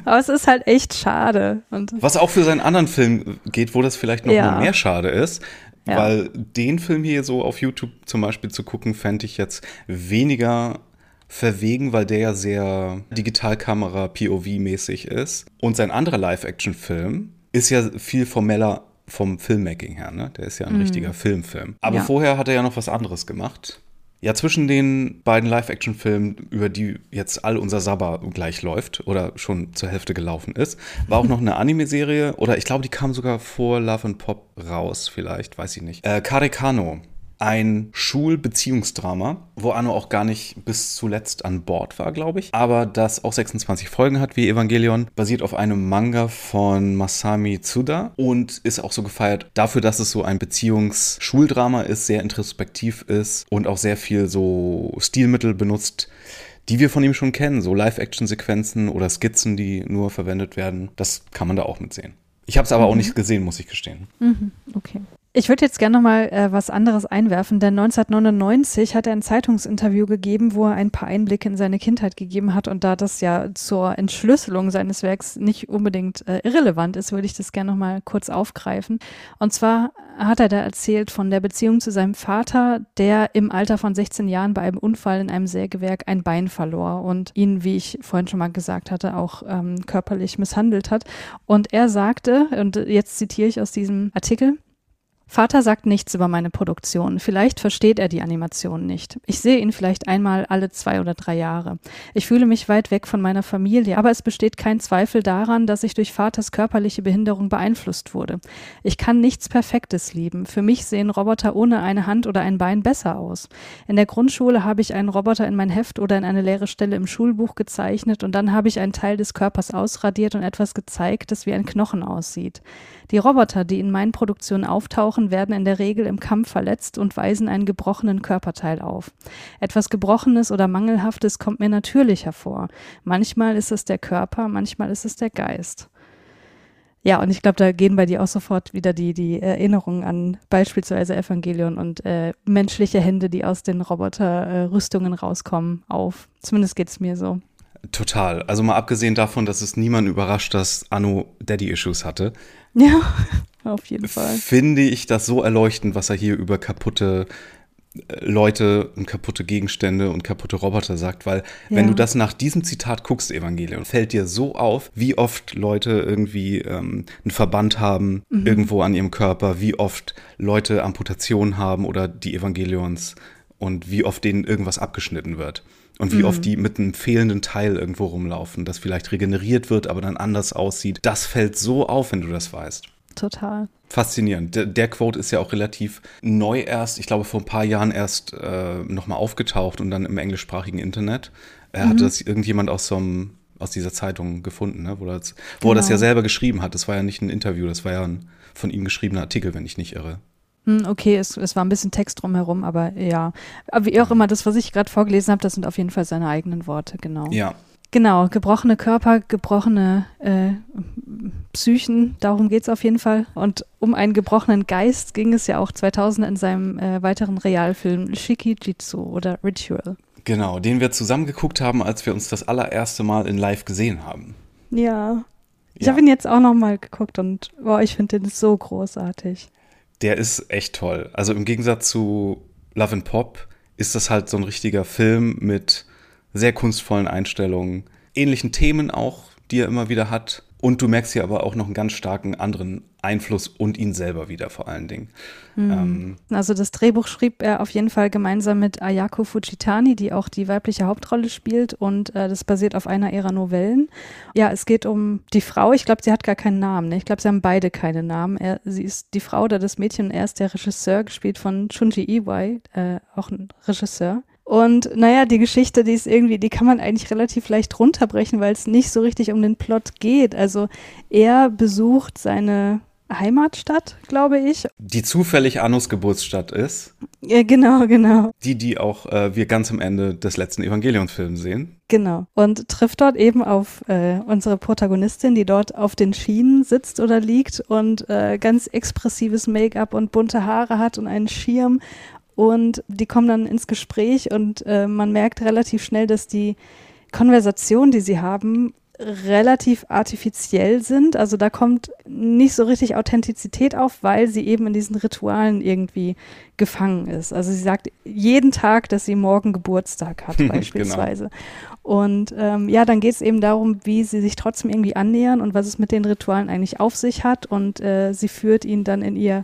Aber es ist halt echt schade. Und Was auch für seinen anderen Film geht, wo das vielleicht noch ja. mehr schade ist. Ja. Weil den Film hier so auf YouTube zum Beispiel zu gucken, fände ich jetzt weniger verwegen, weil der ja sehr Digitalkamera POV-mäßig ist. Und sein anderer Live-Action-Film ist ja viel formeller vom Filmmaking her, ne? Der ist ja ein mhm. richtiger Filmfilm. Aber ja. vorher hat er ja noch was anderes gemacht. Ja, zwischen den beiden Live-Action-Filmen, über die jetzt all unser Sabber gleich läuft oder schon zur Hälfte gelaufen ist, war auch noch eine Anime-Serie oder ich glaube, die kam sogar vor Love and Pop raus, vielleicht, weiß ich nicht. Äh, Karekano ein Schulbeziehungsdrama, wo Anno auch gar nicht bis zuletzt an Bord war, glaube ich. Aber das auch 26 Folgen hat wie Evangelion, basiert auf einem Manga von Masami Tsuda und ist auch so gefeiert dafür, dass es so ein Beziehungsschuldrama ist, sehr introspektiv ist und auch sehr viel so Stilmittel benutzt, die wir von ihm schon kennen, so Live-Action-Sequenzen oder Skizzen, die nur verwendet werden. Das kann man da auch mitsehen. Ich habe es aber mhm. auch nicht gesehen, muss ich gestehen. Mhm, okay. Ich würde jetzt gerne noch mal äh, was anderes einwerfen, denn 1999 hat er ein Zeitungsinterview gegeben, wo er ein paar Einblicke in seine Kindheit gegeben hat und da das ja zur Entschlüsselung seines Werks nicht unbedingt äh, irrelevant ist, würde ich das gerne noch mal kurz aufgreifen. Und zwar hat er da erzählt von der Beziehung zu seinem Vater, der im Alter von 16 Jahren bei einem Unfall in einem Sägewerk ein Bein verlor und ihn, wie ich vorhin schon mal gesagt hatte, auch ähm, körperlich misshandelt hat. Und er sagte, und jetzt zitiere ich aus diesem Artikel, Vater sagt nichts über meine Produktion. Vielleicht versteht er die Animation nicht. Ich sehe ihn vielleicht einmal alle zwei oder drei Jahre. Ich fühle mich weit weg von meiner Familie, aber es besteht kein Zweifel daran, dass ich durch Vaters körperliche Behinderung beeinflusst wurde. Ich kann nichts Perfektes lieben. Für mich sehen Roboter ohne eine Hand oder ein Bein besser aus. In der Grundschule habe ich einen Roboter in mein Heft oder in eine leere Stelle im Schulbuch gezeichnet und dann habe ich einen Teil des Körpers ausradiert und etwas gezeigt, das wie ein Knochen aussieht. Die Roboter, die in meinen Produktionen auftauchen, werden in der Regel im Kampf verletzt und weisen einen gebrochenen Körperteil auf. Etwas Gebrochenes oder Mangelhaftes kommt mir natürlich hervor. Manchmal ist es der Körper, manchmal ist es der Geist. Ja, und ich glaube, da gehen bei dir auch sofort wieder die, die Erinnerungen an beispielsweise Evangelion und äh, menschliche Hände, die aus den Roboterrüstungen äh, rauskommen, auf. Zumindest geht es mir so. Total. Also mal abgesehen davon, dass es niemanden überrascht, dass Anno Daddy-Issues hatte. Ja, auf jeden Fall. Finde ich das so erleuchtend, was er hier über kaputte äh, Leute und kaputte Gegenstände und kaputte Roboter sagt, weil ja. wenn du das nach diesem Zitat guckst, Evangelion, fällt dir so auf, wie oft Leute irgendwie ähm, einen Verband haben mhm. irgendwo an ihrem Körper, wie oft Leute Amputationen haben oder die Evangelions und wie oft denen irgendwas abgeschnitten wird. Und wie mhm. oft die mit einem fehlenden Teil irgendwo rumlaufen, das vielleicht regeneriert wird, aber dann anders aussieht. Das fällt so auf, wenn du das weißt. Total. Faszinierend. Der, der Quote ist ja auch relativ neu erst, ich glaube vor ein paar Jahren erst äh, nochmal aufgetaucht und dann im englischsprachigen Internet. Er mhm. hatte das irgendjemand aus so einem aus dieser Zeitung gefunden, ne? wo, das, wo genau. er das ja genau. selber geschrieben hat. Das war ja nicht ein Interview, das war ja ein von ihm geschriebener Artikel, wenn ich nicht irre. Hm, okay, es, es war ein bisschen Text drumherum, aber ja. Aber wie auch immer, das, was ich gerade vorgelesen habe, das sind auf jeden Fall seine eigenen Worte, genau. Ja. Genau, gebrochene Körper, gebrochene äh, Psychen, darum geht es auf jeden Fall. Und um einen gebrochenen Geist ging es ja auch 2000 in seinem äh, weiteren Realfilm Shikijitsu oder Ritual. Genau, den wir zusammen geguckt haben, als wir uns das allererste Mal in Live gesehen haben. Ja. Ich ja. habe ihn jetzt auch noch mal geguckt und boah, ich finde den so großartig der ist echt toll. Also im Gegensatz zu Love and Pop ist das halt so ein richtiger Film mit sehr kunstvollen Einstellungen, ähnlichen Themen auch, die er immer wieder hat. Und du merkst hier aber auch noch einen ganz starken anderen Einfluss und ihn selber wieder vor allen Dingen. Mhm. Ähm, also das Drehbuch schrieb er auf jeden Fall gemeinsam mit Ayako Fujitani, die auch die weibliche Hauptrolle spielt und äh, das basiert auf einer ihrer Novellen. Ja, es geht um die Frau. Ich glaube, sie hat gar keinen Namen. Ne? Ich glaube, sie haben beide keine Namen. Er, sie ist die Frau oder das Mädchen er ist der Regisseur, gespielt von Chunji Iwai, äh, auch ein Regisseur. Und naja, die Geschichte, die ist irgendwie, die kann man eigentlich relativ leicht runterbrechen, weil es nicht so richtig um den Plot geht. Also er besucht seine Heimatstadt, glaube ich. Die zufällig Annus Geburtsstadt ist. Ja, genau, genau. Die, die auch äh, wir ganz am Ende des letzten Evangelionsfilms sehen. Genau. Und trifft dort eben auf äh, unsere Protagonistin, die dort auf den Schienen sitzt oder liegt und äh, ganz expressives Make-up und bunte Haare hat und einen Schirm und die kommen dann ins Gespräch und äh, man merkt relativ schnell, dass die Konversationen, die sie haben, relativ artifiziell sind. Also da kommt nicht so richtig Authentizität auf, weil sie eben in diesen Ritualen irgendwie gefangen ist. Also sie sagt jeden Tag, dass sie morgen Geburtstag hat, beispielsweise. genau. Und ähm, ja, dann geht es eben darum, wie sie sich trotzdem irgendwie annähern und was es mit den Ritualen eigentlich auf sich hat. Und äh, sie führt ihn dann in ihr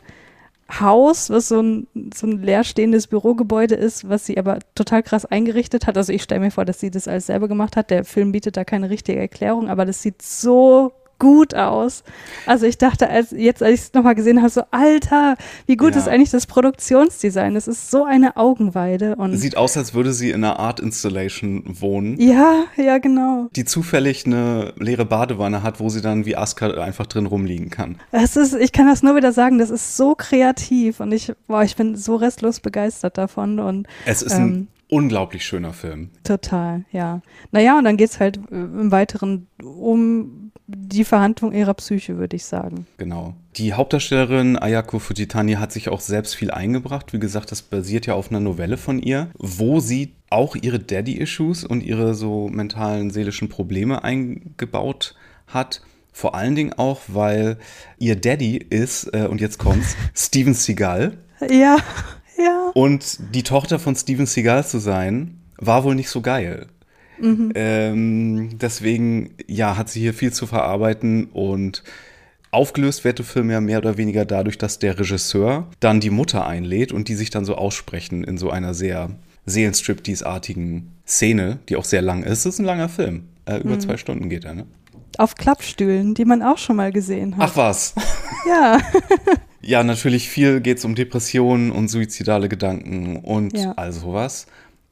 Haus, was so ein, so ein leerstehendes Bürogebäude ist, was sie aber total krass eingerichtet hat. Also ich stelle mir vor, dass sie das alles selber gemacht hat. Der Film bietet da keine richtige Erklärung, aber das sieht so gut aus. Also ich dachte, als jetzt, als ich es nochmal gesehen habe, so, Alter, wie gut ja. ist eigentlich das Produktionsdesign? Das ist so eine Augenweide. Und Sieht aus, als würde sie in einer Art Installation wohnen. Ja, ja, genau. Die zufällig eine leere Badewanne hat, wo sie dann wie Aska einfach drin rumliegen kann. Es ist, ich kann das nur wieder sagen, das ist so kreativ und ich, boah, ich bin so restlos begeistert davon. Und, es ist ähm, ein unglaublich schöner Film. Total, ja. Naja, und dann geht es halt äh, im Weiteren um die Verhandlung ihrer Psyche, würde ich sagen. Genau. Die Hauptdarstellerin Ayako Fujitani hat sich auch selbst viel eingebracht. Wie gesagt, das basiert ja auf einer Novelle von ihr, wo sie auch ihre Daddy-Issues und ihre so mentalen, seelischen Probleme eingebaut hat. Vor allen Dingen auch, weil ihr Daddy ist, äh, und jetzt kommt's, Steven Seagal. Ja, ja. Und die Tochter von Steven Seagal zu sein, war wohl nicht so geil. Mhm. Ähm, deswegen, ja, hat sie hier viel zu verarbeiten und aufgelöst wird der Film ja mehr oder weniger dadurch, dass der Regisseur dann die Mutter einlädt und die sich dann so aussprechen in so einer sehr Seelenstriptease-artigen Szene, die auch sehr lang ist. Es ist ein langer Film. Äh, über mhm. zwei Stunden geht er, ne? Auf Klappstühlen, die man auch schon mal gesehen hat. Ach was. Ja. ja, natürlich viel geht es um Depressionen und suizidale Gedanken und ja. all sowas.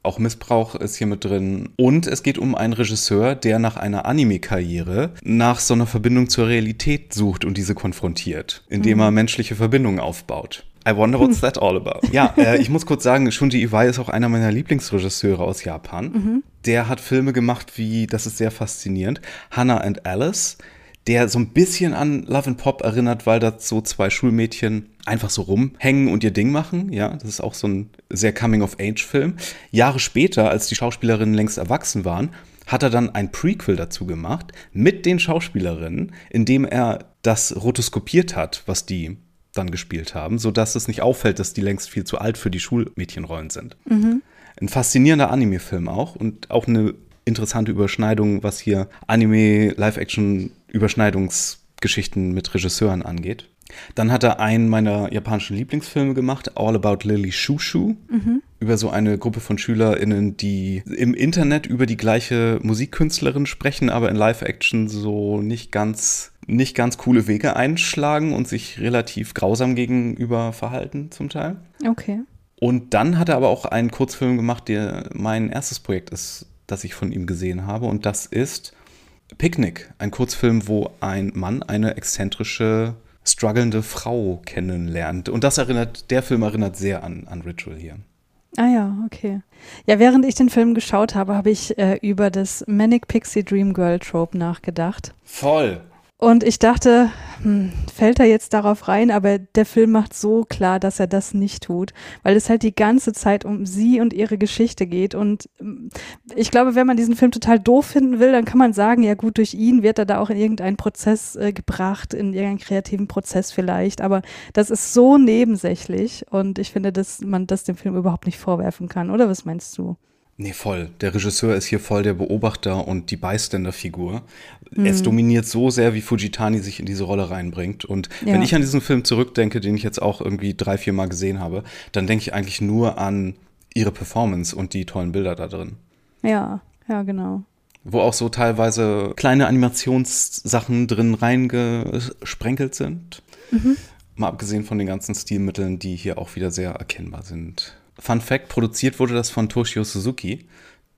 Auch Missbrauch ist hier mit drin. Und es geht um einen Regisseur, der nach einer Anime-Karriere nach so einer Verbindung zur Realität sucht und diese konfrontiert, indem mhm. er menschliche Verbindungen aufbaut. I wonder what's that all about. Ja, äh, ich muss kurz sagen, Shunji Iwai ist auch einer meiner Lieblingsregisseure aus Japan. Mhm. Der hat Filme gemacht wie, das ist sehr faszinierend, Hannah and Alice, der so ein bisschen an Love and Pop erinnert, weil da so zwei Schulmädchen einfach so rumhängen und ihr Ding machen. Ja, das ist auch so ein sehr Coming-of-Age-Film. Jahre später, als die Schauspielerinnen längst erwachsen waren, hat er dann ein Prequel dazu gemacht mit den Schauspielerinnen, in dem er das rotoskopiert hat, was die dann gespielt haben, sodass es nicht auffällt, dass die längst viel zu alt für die Schulmädchenrollen sind. Mhm. Ein faszinierender Anime-Film auch und auch eine interessante Überschneidung, was hier Anime-Live-Action-Überschneidungsgeschichten mit Regisseuren angeht. Dann hat er einen meiner japanischen Lieblingsfilme gemacht, All About Lily Shushu, mhm. über so eine Gruppe von SchülerInnen, die im Internet über die gleiche Musikkünstlerin sprechen, aber in Live-Action so nicht ganz, nicht ganz coole Wege einschlagen und sich relativ grausam gegenüber verhalten zum Teil. Okay. Und dann hat er aber auch einen Kurzfilm gemacht, der mein erstes Projekt ist, das ich von ihm gesehen habe. Und das ist Picknick, ein Kurzfilm, wo ein Mann eine exzentrische strugglende Frau kennenlernt. Und das erinnert, der Film erinnert sehr an, an Ritual hier. Ah ja, okay. Ja, während ich den Film geschaut habe, habe ich äh, über das Manic Pixie Dream Girl Trope nachgedacht. Voll. Und ich dachte, hm, fällt er jetzt darauf rein, aber der Film macht so klar, dass er das nicht tut, weil es halt die ganze Zeit um sie und ihre Geschichte geht. Und hm, ich glaube, wenn man diesen Film total doof finden will, dann kann man sagen, ja gut, durch ihn wird er da auch in irgendeinen Prozess äh, gebracht, in irgendeinen kreativen Prozess vielleicht. Aber das ist so nebensächlich und ich finde, dass man das dem Film überhaupt nicht vorwerfen kann. Oder was meinst du? Nee, voll. Der Regisseur ist hier voll der Beobachter und die Bystander-Figur. Mhm. Es dominiert so sehr, wie Fujitani sich in diese Rolle reinbringt. Und ja. wenn ich an diesen Film zurückdenke, den ich jetzt auch irgendwie drei, vier Mal gesehen habe, dann denke ich eigentlich nur an ihre Performance und die tollen Bilder da drin. Ja, ja, genau. Wo auch so teilweise kleine Animationssachen drin reingesprenkelt sind. Mhm. Mal abgesehen von den ganzen Stilmitteln, die hier auch wieder sehr erkennbar sind. Fun Fact: Produziert wurde das von Toshio Suzuki,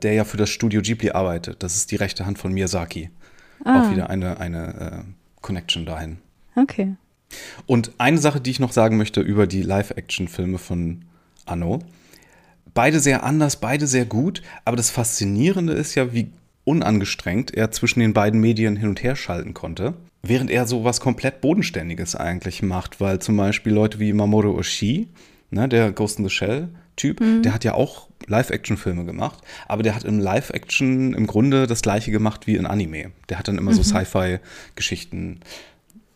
der ja für das Studio Ghibli arbeitet. Das ist die rechte Hand von Miyazaki. Ah. Auch wieder eine, eine äh, Connection dahin. Okay. Und eine Sache, die ich noch sagen möchte über die Live-Action-Filme von Anno. Beide sehr anders, beide sehr gut, aber das Faszinierende ist ja, wie unangestrengt er zwischen den beiden Medien hin und her schalten konnte. Während er so was komplett Bodenständiges eigentlich macht, weil zum Beispiel Leute wie Mamoru Oshii, ne, der Ghost in the Shell, Typ, mhm. der hat ja auch Live-Action-Filme gemacht, aber der hat im Live-Action im Grunde das gleiche gemacht wie in Anime. Der hat dann immer mhm. so Sci-Fi-Geschichten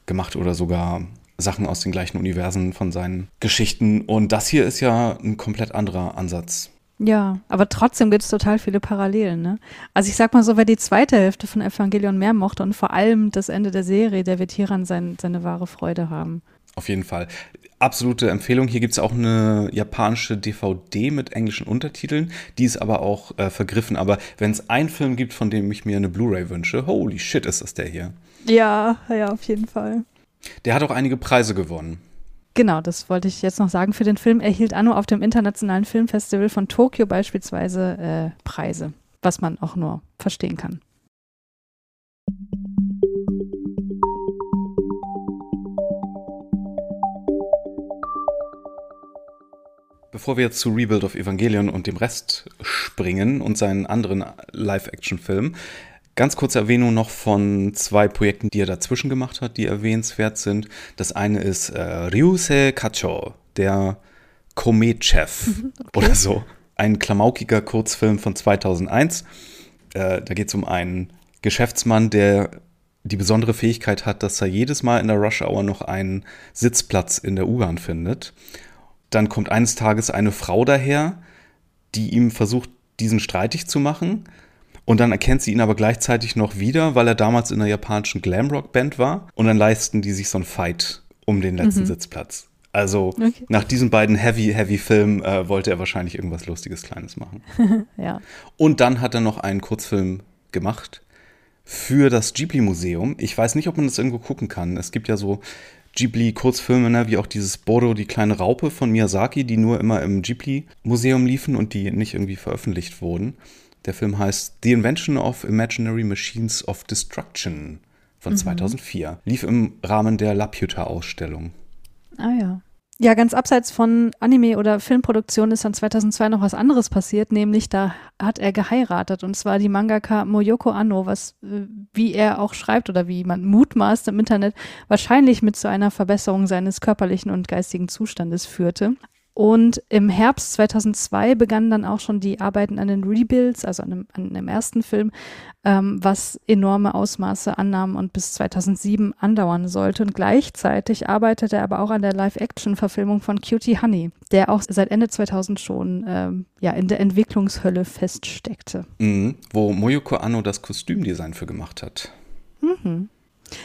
gemacht oder sogar Sachen aus den gleichen Universen von seinen Geschichten. Und das hier ist ja ein komplett anderer Ansatz. Ja, aber trotzdem gibt es total viele Parallelen. Ne? Also ich sag mal so, wer die zweite Hälfte von Evangelion mehr mochte und vor allem das Ende der Serie, der wird hieran sein, seine wahre Freude haben. Auf jeden Fall absolute Empfehlung. Hier gibt es auch eine japanische DVD mit englischen Untertiteln. Die ist aber auch äh, vergriffen. Aber wenn es einen Film gibt, von dem ich mir eine Blu-ray wünsche, holy shit, ist das der hier. Ja, ja, auf jeden Fall. Der hat auch einige Preise gewonnen. Genau, das wollte ich jetzt noch sagen. Für den Film erhielt Anno auf dem Internationalen Filmfestival von Tokio beispielsweise äh, Preise, was man auch nur verstehen kann. Bevor wir jetzt zu Rebuild of Evangelion und dem Rest springen und seinen anderen Live-Action-Filmen, ganz kurze Erwähnung noch von zwei Projekten, die er dazwischen gemacht hat, die erwähnenswert sind. Das eine ist äh, Ryusei Kacho, der Komet-Chef okay. oder so. Ein klamaukiger Kurzfilm von 2001. Äh, da geht es um einen Geschäftsmann, der die besondere Fähigkeit hat, dass er jedes Mal in der Rush Hour noch einen Sitzplatz in der U-Bahn findet dann kommt eines Tages eine Frau daher, die ihm versucht, diesen streitig zu machen. Und dann erkennt sie ihn aber gleichzeitig noch wieder, weil er damals in einer japanischen Glamrock-Band war. Und dann leisten die sich so einen Fight um den letzten mhm. Sitzplatz. Also okay. nach diesen beiden Heavy, Heavy Filmen äh, wollte er wahrscheinlich irgendwas Lustiges, Kleines machen. ja. Und dann hat er noch einen Kurzfilm gemacht für das Ghibli-Museum. Ich weiß nicht, ob man das irgendwo gucken kann. Es gibt ja so Ghibli-Kurzfilme, ne, wie auch dieses Bodo, die kleine Raupe von Miyazaki, die nur immer im Ghibli-Museum liefen und die nicht irgendwie veröffentlicht wurden. Der Film heißt The Invention of Imaginary Machines of Destruction von mhm. 2004. Lief im Rahmen der Laputa-Ausstellung. Ah ja. Ja, ganz abseits von Anime oder Filmproduktion ist dann 2002 noch was anderes passiert, nämlich da hat er geheiratet und zwar die Mangaka Moyoko Anno, was, äh, wie er auch schreibt oder wie man mutmaßt im Internet, wahrscheinlich mit zu einer Verbesserung seines körperlichen und geistigen Zustandes führte. Und im Herbst 2002 begannen dann auch schon die Arbeiten an den Rebuilds, also an dem, an dem ersten Film, ähm, was enorme Ausmaße annahm und bis 2007 andauern sollte. Und gleichzeitig arbeitete er aber auch an der Live-Action-Verfilmung von Cutie Honey, der auch seit Ende 2000 schon ähm, ja, in der Entwicklungshölle feststeckte. Mhm, wo Moyoko Anno das Kostümdesign für gemacht hat. Mhm.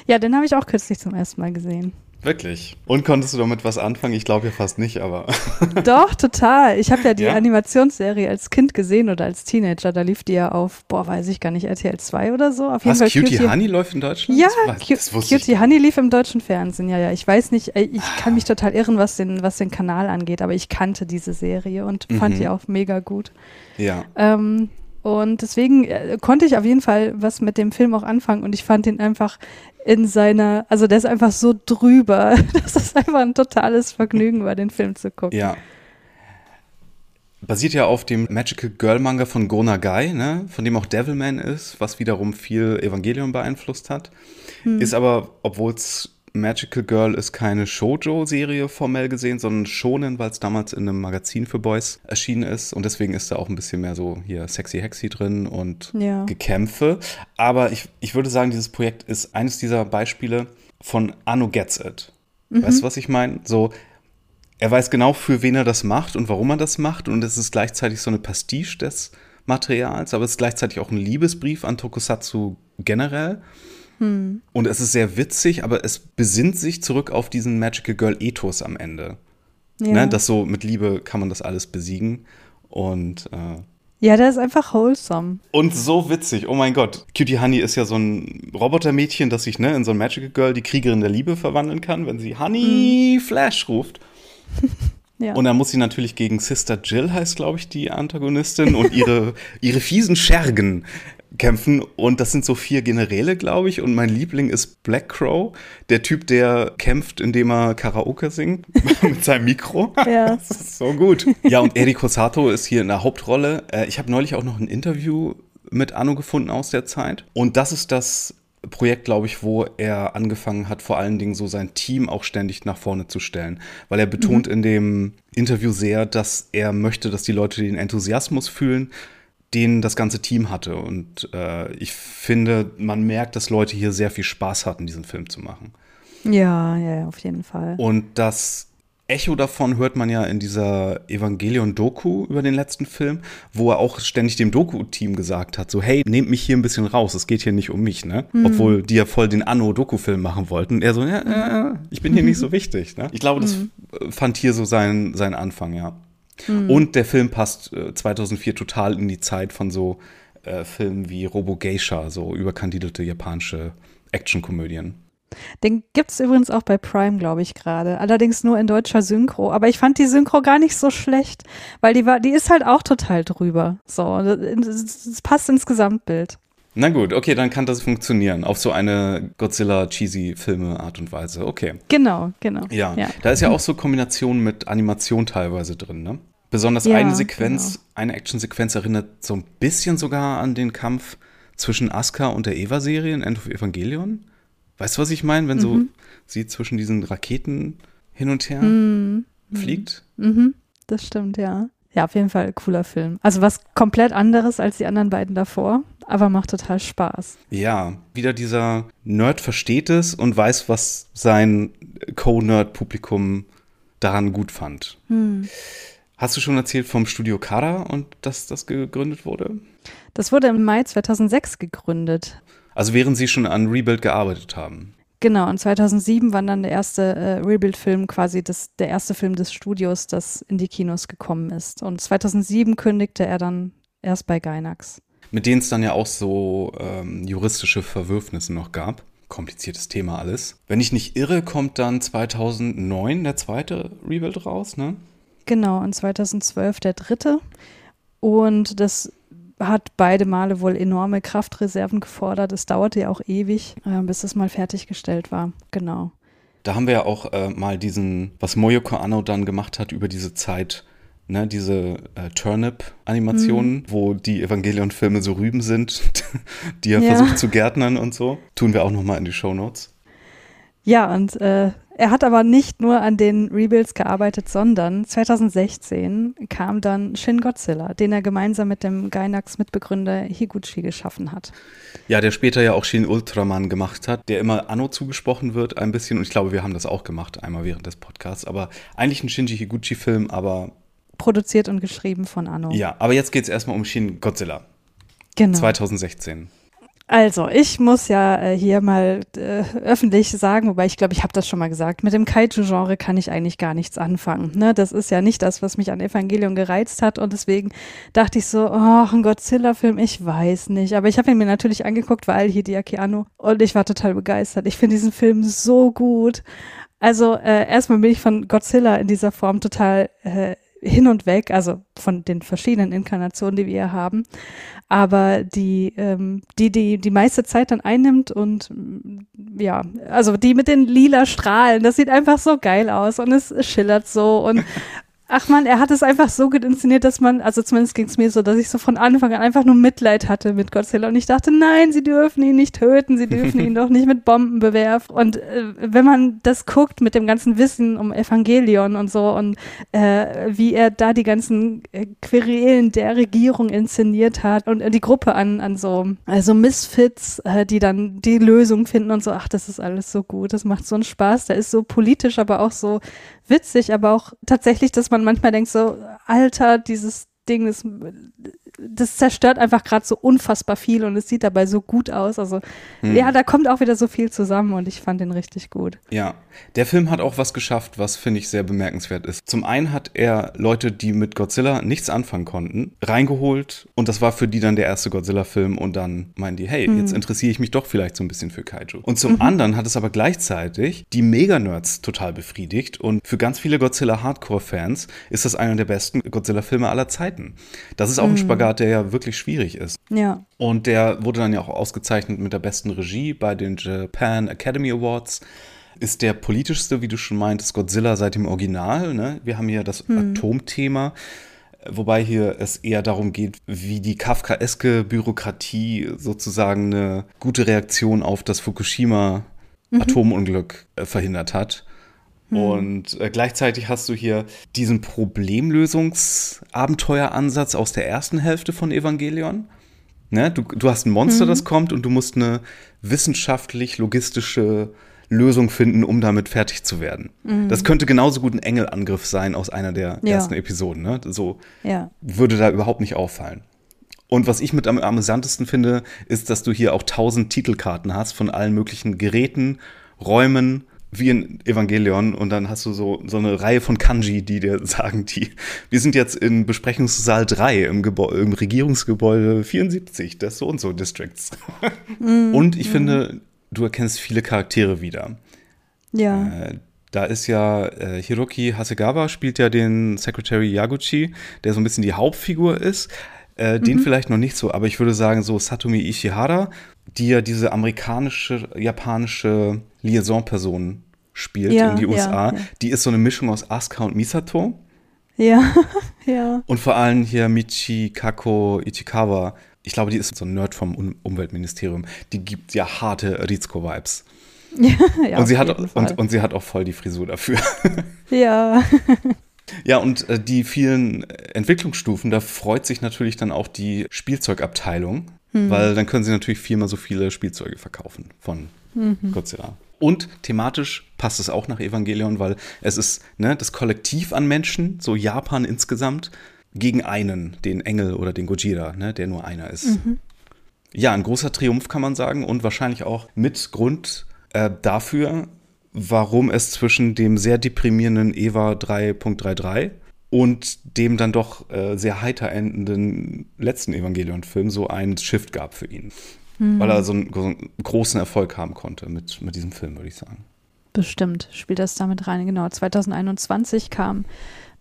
Ja, den habe ich auch kürzlich zum ersten Mal gesehen. Wirklich? Und konntest du damit was anfangen? Ich glaube ja fast nicht, aber. Doch, total. Ich habe ja die ja? Animationsserie als Kind gesehen oder als Teenager. Da lief die ja auf, boah, weiß ich gar nicht, RTL 2 oder so. Auf jeden was, Fall Cutie, Cutie Honey läuft in Deutschland? Ja, das Cutie Honey lief im deutschen Fernsehen. Ja, ja. Ich weiß nicht, ich kann mich total irren, was den, was den Kanal angeht, aber ich kannte diese Serie und fand mhm. die auch mega gut. Ja. Ähm, und deswegen äh, konnte ich auf jeden Fall was mit dem Film auch anfangen und ich fand ihn einfach in seiner, also der ist einfach so drüber. Das ist einfach ein totales Vergnügen, bei den Film zu gucken. Ja. Basiert ja auf dem Magical Girl Manga von Go Nagai, ne? von dem auch Devilman ist, was wiederum viel Evangelion beeinflusst hat. Hm. Ist aber, obwohl es Magical Girl ist keine Shoujo-Serie formell gesehen, sondern Shonen, weil es damals in einem Magazin für Boys erschienen ist. Und deswegen ist da auch ein bisschen mehr so hier sexy Hexy drin und ja. Gekämpfe. Aber ich, ich würde sagen, dieses Projekt ist eines dieser Beispiele von Anno Gets It. Mhm. Weißt du, was ich meine? So, er weiß genau, für wen er das macht und warum er das macht. Und es ist gleichzeitig so eine Pastiche des Materials, aber es ist gleichzeitig auch ein Liebesbrief an Tokusatsu generell. Hm. Und es ist sehr witzig, aber es besinnt sich zurück auf diesen Magical Girl Ethos am Ende. Ja. Ne, dass so mit Liebe kann man das alles besiegen. Und äh, ja, der ist einfach wholesome. Und so witzig. Oh mein Gott. Cutie Honey ist ja so ein Robotermädchen, das sich ne, in so ein Magical Girl, die Kriegerin der Liebe, verwandeln kann, wenn sie Honey mhm. Flash ruft. ja. Und dann muss sie natürlich gegen Sister Jill, heißt glaube ich die Antagonistin, und ihre, ihre fiesen Schergen kämpfen und das sind so vier Generäle, glaube ich. Und mein Liebling ist Black Crow, der Typ, der kämpft, indem er Karaoke singt mit seinem Mikro. Ja. Das ist so gut. Ja, und Eriko Sato ist hier in der Hauptrolle. Äh, ich habe neulich auch noch ein Interview mit Anno gefunden aus der Zeit. Und das ist das Projekt, glaube ich, wo er angefangen hat, vor allen Dingen so sein Team auch ständig nach vorne zu stellen. Weil er betont mhm. in dem Interview sehr, dass er möchte, dass die Leute den Enthusiasmus fühlen, den das ganze Team hatte. Und äh, ich finde, man merkt, dass Leute hier sehr viel Spaß hatten, diesen Film zu machen. Ja, ja, auf jeden Fall. Und das Echo davon hört man ja in dieser Evangelion-Doku über den letzten Film, wo er auch ständig dem Doku-Team gesagt hat, so hey, nehmt mich hier ein bisschen raus, es geht hier nicht um mich, ne? Mhm. Obwohl die ja voll den Anno-Doku-Film machen wollten. Und er so, ja, äh, ich bin hier nicht so wichtig, ne? Ich glaube, das mhm. fand hier so seinen, seinen Anfang, ja. Mhm. Und der Film passt äh, 2004 total in die Zeit von so äh, Filmen wie Robo Geisha, so überkandidelte japanische Actionkomödien. Den gibt es übrigens auch bei Prime, glaube ich, gerade. Allerdings nur in deutscher Synchro. Aber ich fand die Synchro gar nicht so schlecht, weil die war, die ist halt auch total drüber. So, das passt ins Gesamtbild. Na gut, okay, dann kann das funktionieren. Auf so eine Godzilla-Cheesy-Filme-Art und Weise. Okay. Genau, genau. Ja. ja. Da ist ja auch so Kombination mit Animation teilweise drin, ne? Besonders ja, eine Sequenz, genau. eine Action-Sequenz erinnert so ein bisschen sogar an den Kampf zwischen Asuka und der Eva-Serie in End of Evangelion. Weißt du, was ich meine, wenn mhm. so sie zwischen diesen Raketen hin und her mhm. fliegt? Mhm. Das stimmt, ja. Ja, auf jeden Fall cooler Film. Also was komplett anderes als die anderen beiden davor, aber macht total Spaß. Ja, wieder dieser Nerd versteht es und weiß, was sein Co-Nerd-Publikum daran gut fand. Hm. Hast du schon erzählt vom Studio Kara und dass das gegründet wurde? Das wurde im Mai 2006 gegründet. Also während sie schon an Rebuild gearbeitet haben. Genau, und 2007 war dann der erste äh, Rebuild-Film, quasi das, der erste Film des Studios, das in die Kinos gekommen ist. Und 2007 kündigte er dann erst bei Gainax. Mit denen es dann ja auch so ähm, juristische Verwürfnisse noch gab. Kompliziertes Thema alles. Wenn ich nicht irre, kommt dann 2009 der zweite Rebuild raus, ne? Genau, und 2012 der dritte. Und das hat beide Male wohl enorme Kraftreserven gefordert. Es dauerte ja auch ewig, äh, bis es mal fertiggestellt war. Genau. Da haben wir ja auch äh, mal diesen, was Moyoko Anno dann gemacht hat über diese Zeit, ne, diese äh, Turnip-Animationen, mhm. wo die Evangelion-Filme so Rüben sind, die er ja. versucht zu gärtnern und so. Tun wir auch noch mal in die Show Notes. Ja, und äh, Er hat aber nicht nur an den Rebuilds gearbeitet, sondern 2016 kam dann Shin Godzilla, den er gemeinsam mit dem Gainax-Mitbegründer Higuchi geschaffen hat. Ja, der später ja auch Shin Ultraman gemacht hat, der immer Anno zugesprochen wird, ein bisschen. Und ich glaube, wir haben das auch gemacht, einmal während des Podcasts. Aber eigentlich ein Shinji Higuchi-Film, aber. Produziert und geschrieben von Anno. Ja, aber jetzt geht es erstmal um Shin Godzilla. Genau. 2016. Also, ich muss ja äh, hier mal äh, öffentlich sagen, wobei ich glaube, ich habe das schon mal gesagt, mit dem Kaiju-Genre kann ich eigentlich gar nichts anfangen. Ne? Das ist ja nicht das, was mich an Evangelion gereizt hat und deswegen dachte ich so, oh, ein Godzilla-Film, ich weiß nicht. Aber ich habe ihn mir natürlich angeguckt, weil Hideaki Anno und ich war total begeistert. Ich finde diesen Film so gut. Also äh, erstmal bin ich von Godzilla in dieser Form total äh, hin und weg, also von den verschiedenen Inkarnationen, die wir hier haben, aber die, ähm, die, die die meiste Zeit dann einnimmt und ja, also die mit den lila Strahlen, das sieht einfach so geil aus und es schillert so und Ach man, er hat es einfach so gut inszeniert, dass man, also zumindest ging es mir so, dass ich so von Anfang an einfach nur Mitleid hatte mit Godzilla und ich dachte, nein, sie dürfen ihn nicht töten, sie dürfen ihn doch nicht mit Bomben bewerfen. Und äh, wenn man das guckt mit dem ganzen Wissen um Evangelion und so und äh, wie er da die ganzen äh, Querelen der Regierung inszeniert hat und äh, die Gruppe an, an so also Misfits, äh, die dann die Lösung finden und so, ach, das ist alles so gut, das macht so einen Spaß, der ist so politisch, aber auch so witzig, aber auch tatsächlich, dass man manchmal denkt so, Alter, dieses Ding ist das zerstört einfach gerade so unfassbar viel und es sieht dabei so gut aus. Also hm. ja, da kommt auch wieder so viel zusammen und ich fand den richtig gut. Ja, der Film hat auch was geschafft, was finde ich sehr bemerkenswert ist. Zum einen hat er Leute, die mit Godzilla nichts anfangen konnten, reingeholt und das war für die dann der erste Godzilla-Film und dann meinen die, hey, hm. jetzt interessiere ich mich doch vielleicht so ein bisschen für Kaiju. Und zum mhm. anderen hat es aber gleichzeitig die Mega-Nerds total befriedigt und für ganz viele Godzilla-Hardcore-Fans ist das einer der besten Godzilla-Filme aller Zeiten. Das ist auch mhm. ein Spagat Spagat, der ja wirklich schwierig ist. Ja. Und der wurde dann ja auch ausgezeichnet mit der besten Regie bei den Japan Academy Awards. Ist der politischste, wie du schon meintest, Godzilla seit dem Original. Ne? Wir haben hier das hm. Atomthema. Wobei hier es eher darum geht, wie die kafkaeske Bürokratie sozusagen eine gute Reaktion auf das Fukushima-Atomunglück mhm. verhindert hat. Mhm. Und äh, gleichzeitig hast du hier diesen Problemlösungsabenteueransatz aus der ersten Hälfte von Evangelion. Ne? Du, du hast ein Monster, mhm. das kommt und du musst eine wissenschaftlich-logistische Lösung finden, um damit fertig zu werden. Mhm. Das könnte genauso gut ein Engelangriff sein aus einer der ja. ersten Episoden. Ne? So ja. würde da überhaupt nicht auffallen. Und was ich mit am amüsantesten finde, ist, dass du hier auch tausend Titelkarten hast von allen möglichen Geräten, Räumen wie in Evangelion und dann hast du so, so eine Reihe von Kanji, die dir sagen, die, wir sind jetzt in Besprechungssaal 3 im, im Regierungsgebäude 74 des so und so Districts. Mm, und ich mm. finde, du erkennst viele Charaktere wieder. Ja. Äh, da ist ja äh, Hiroki Hasegawa spielt ja den Secretary Yaguchi, der so ein bisschen die Hauptfigur ist. Äh, mhm. Den vielleicht noch nicht so, aber ich würde sagen, so Satomi Ishihara, die ja diese amerikanische, japanische Liaison-Person spielt ja, in die USA, ja, ja. die ist so eine Mischung aus Asuka und Misato. Ja, ja. Und vor allem hier Michikako Ichikawa, ich glaube, die ist so ein Nerd vom um Umweltministerium, die gibt ja harte Rizko-Vibes. Ja, ja, und, sie hat, und, und sie hat auch voll die Frisur dafür. Ja. Ja, und äh, die vielen Entwicklungsstufen, da freut sich natürlich dann auch die Spielzeugabteilung, mhm. weil dann können sie natürlich viermal so viele Spielzeuge verkaufen von mhm. Godzilla. Und thematisch passt es auch nach Evangelion, weil es ist ne, das Kollektiv an Menschen, so Japan insgesamt, gegen einen, den Engel oder den Gojira, ne, der nur einer ist. Mhm. Ja, ein großer Triumph kann man sagen und wahrscheinlich auch mit Grund äh, dafür, warum es zwischen dem sehr deprimierenden Eva 3.33 und dem dann doch äh, sehr heiter endenden letzten Evangelion-Film so einen Shift gab für ihn. Mhm. Weil er so einen, so einen, großen Erfolg haben konnte mit, mit diesem Film, würde ich sagen. Bestimmt spielt das damit rein. Genau, 2021 kam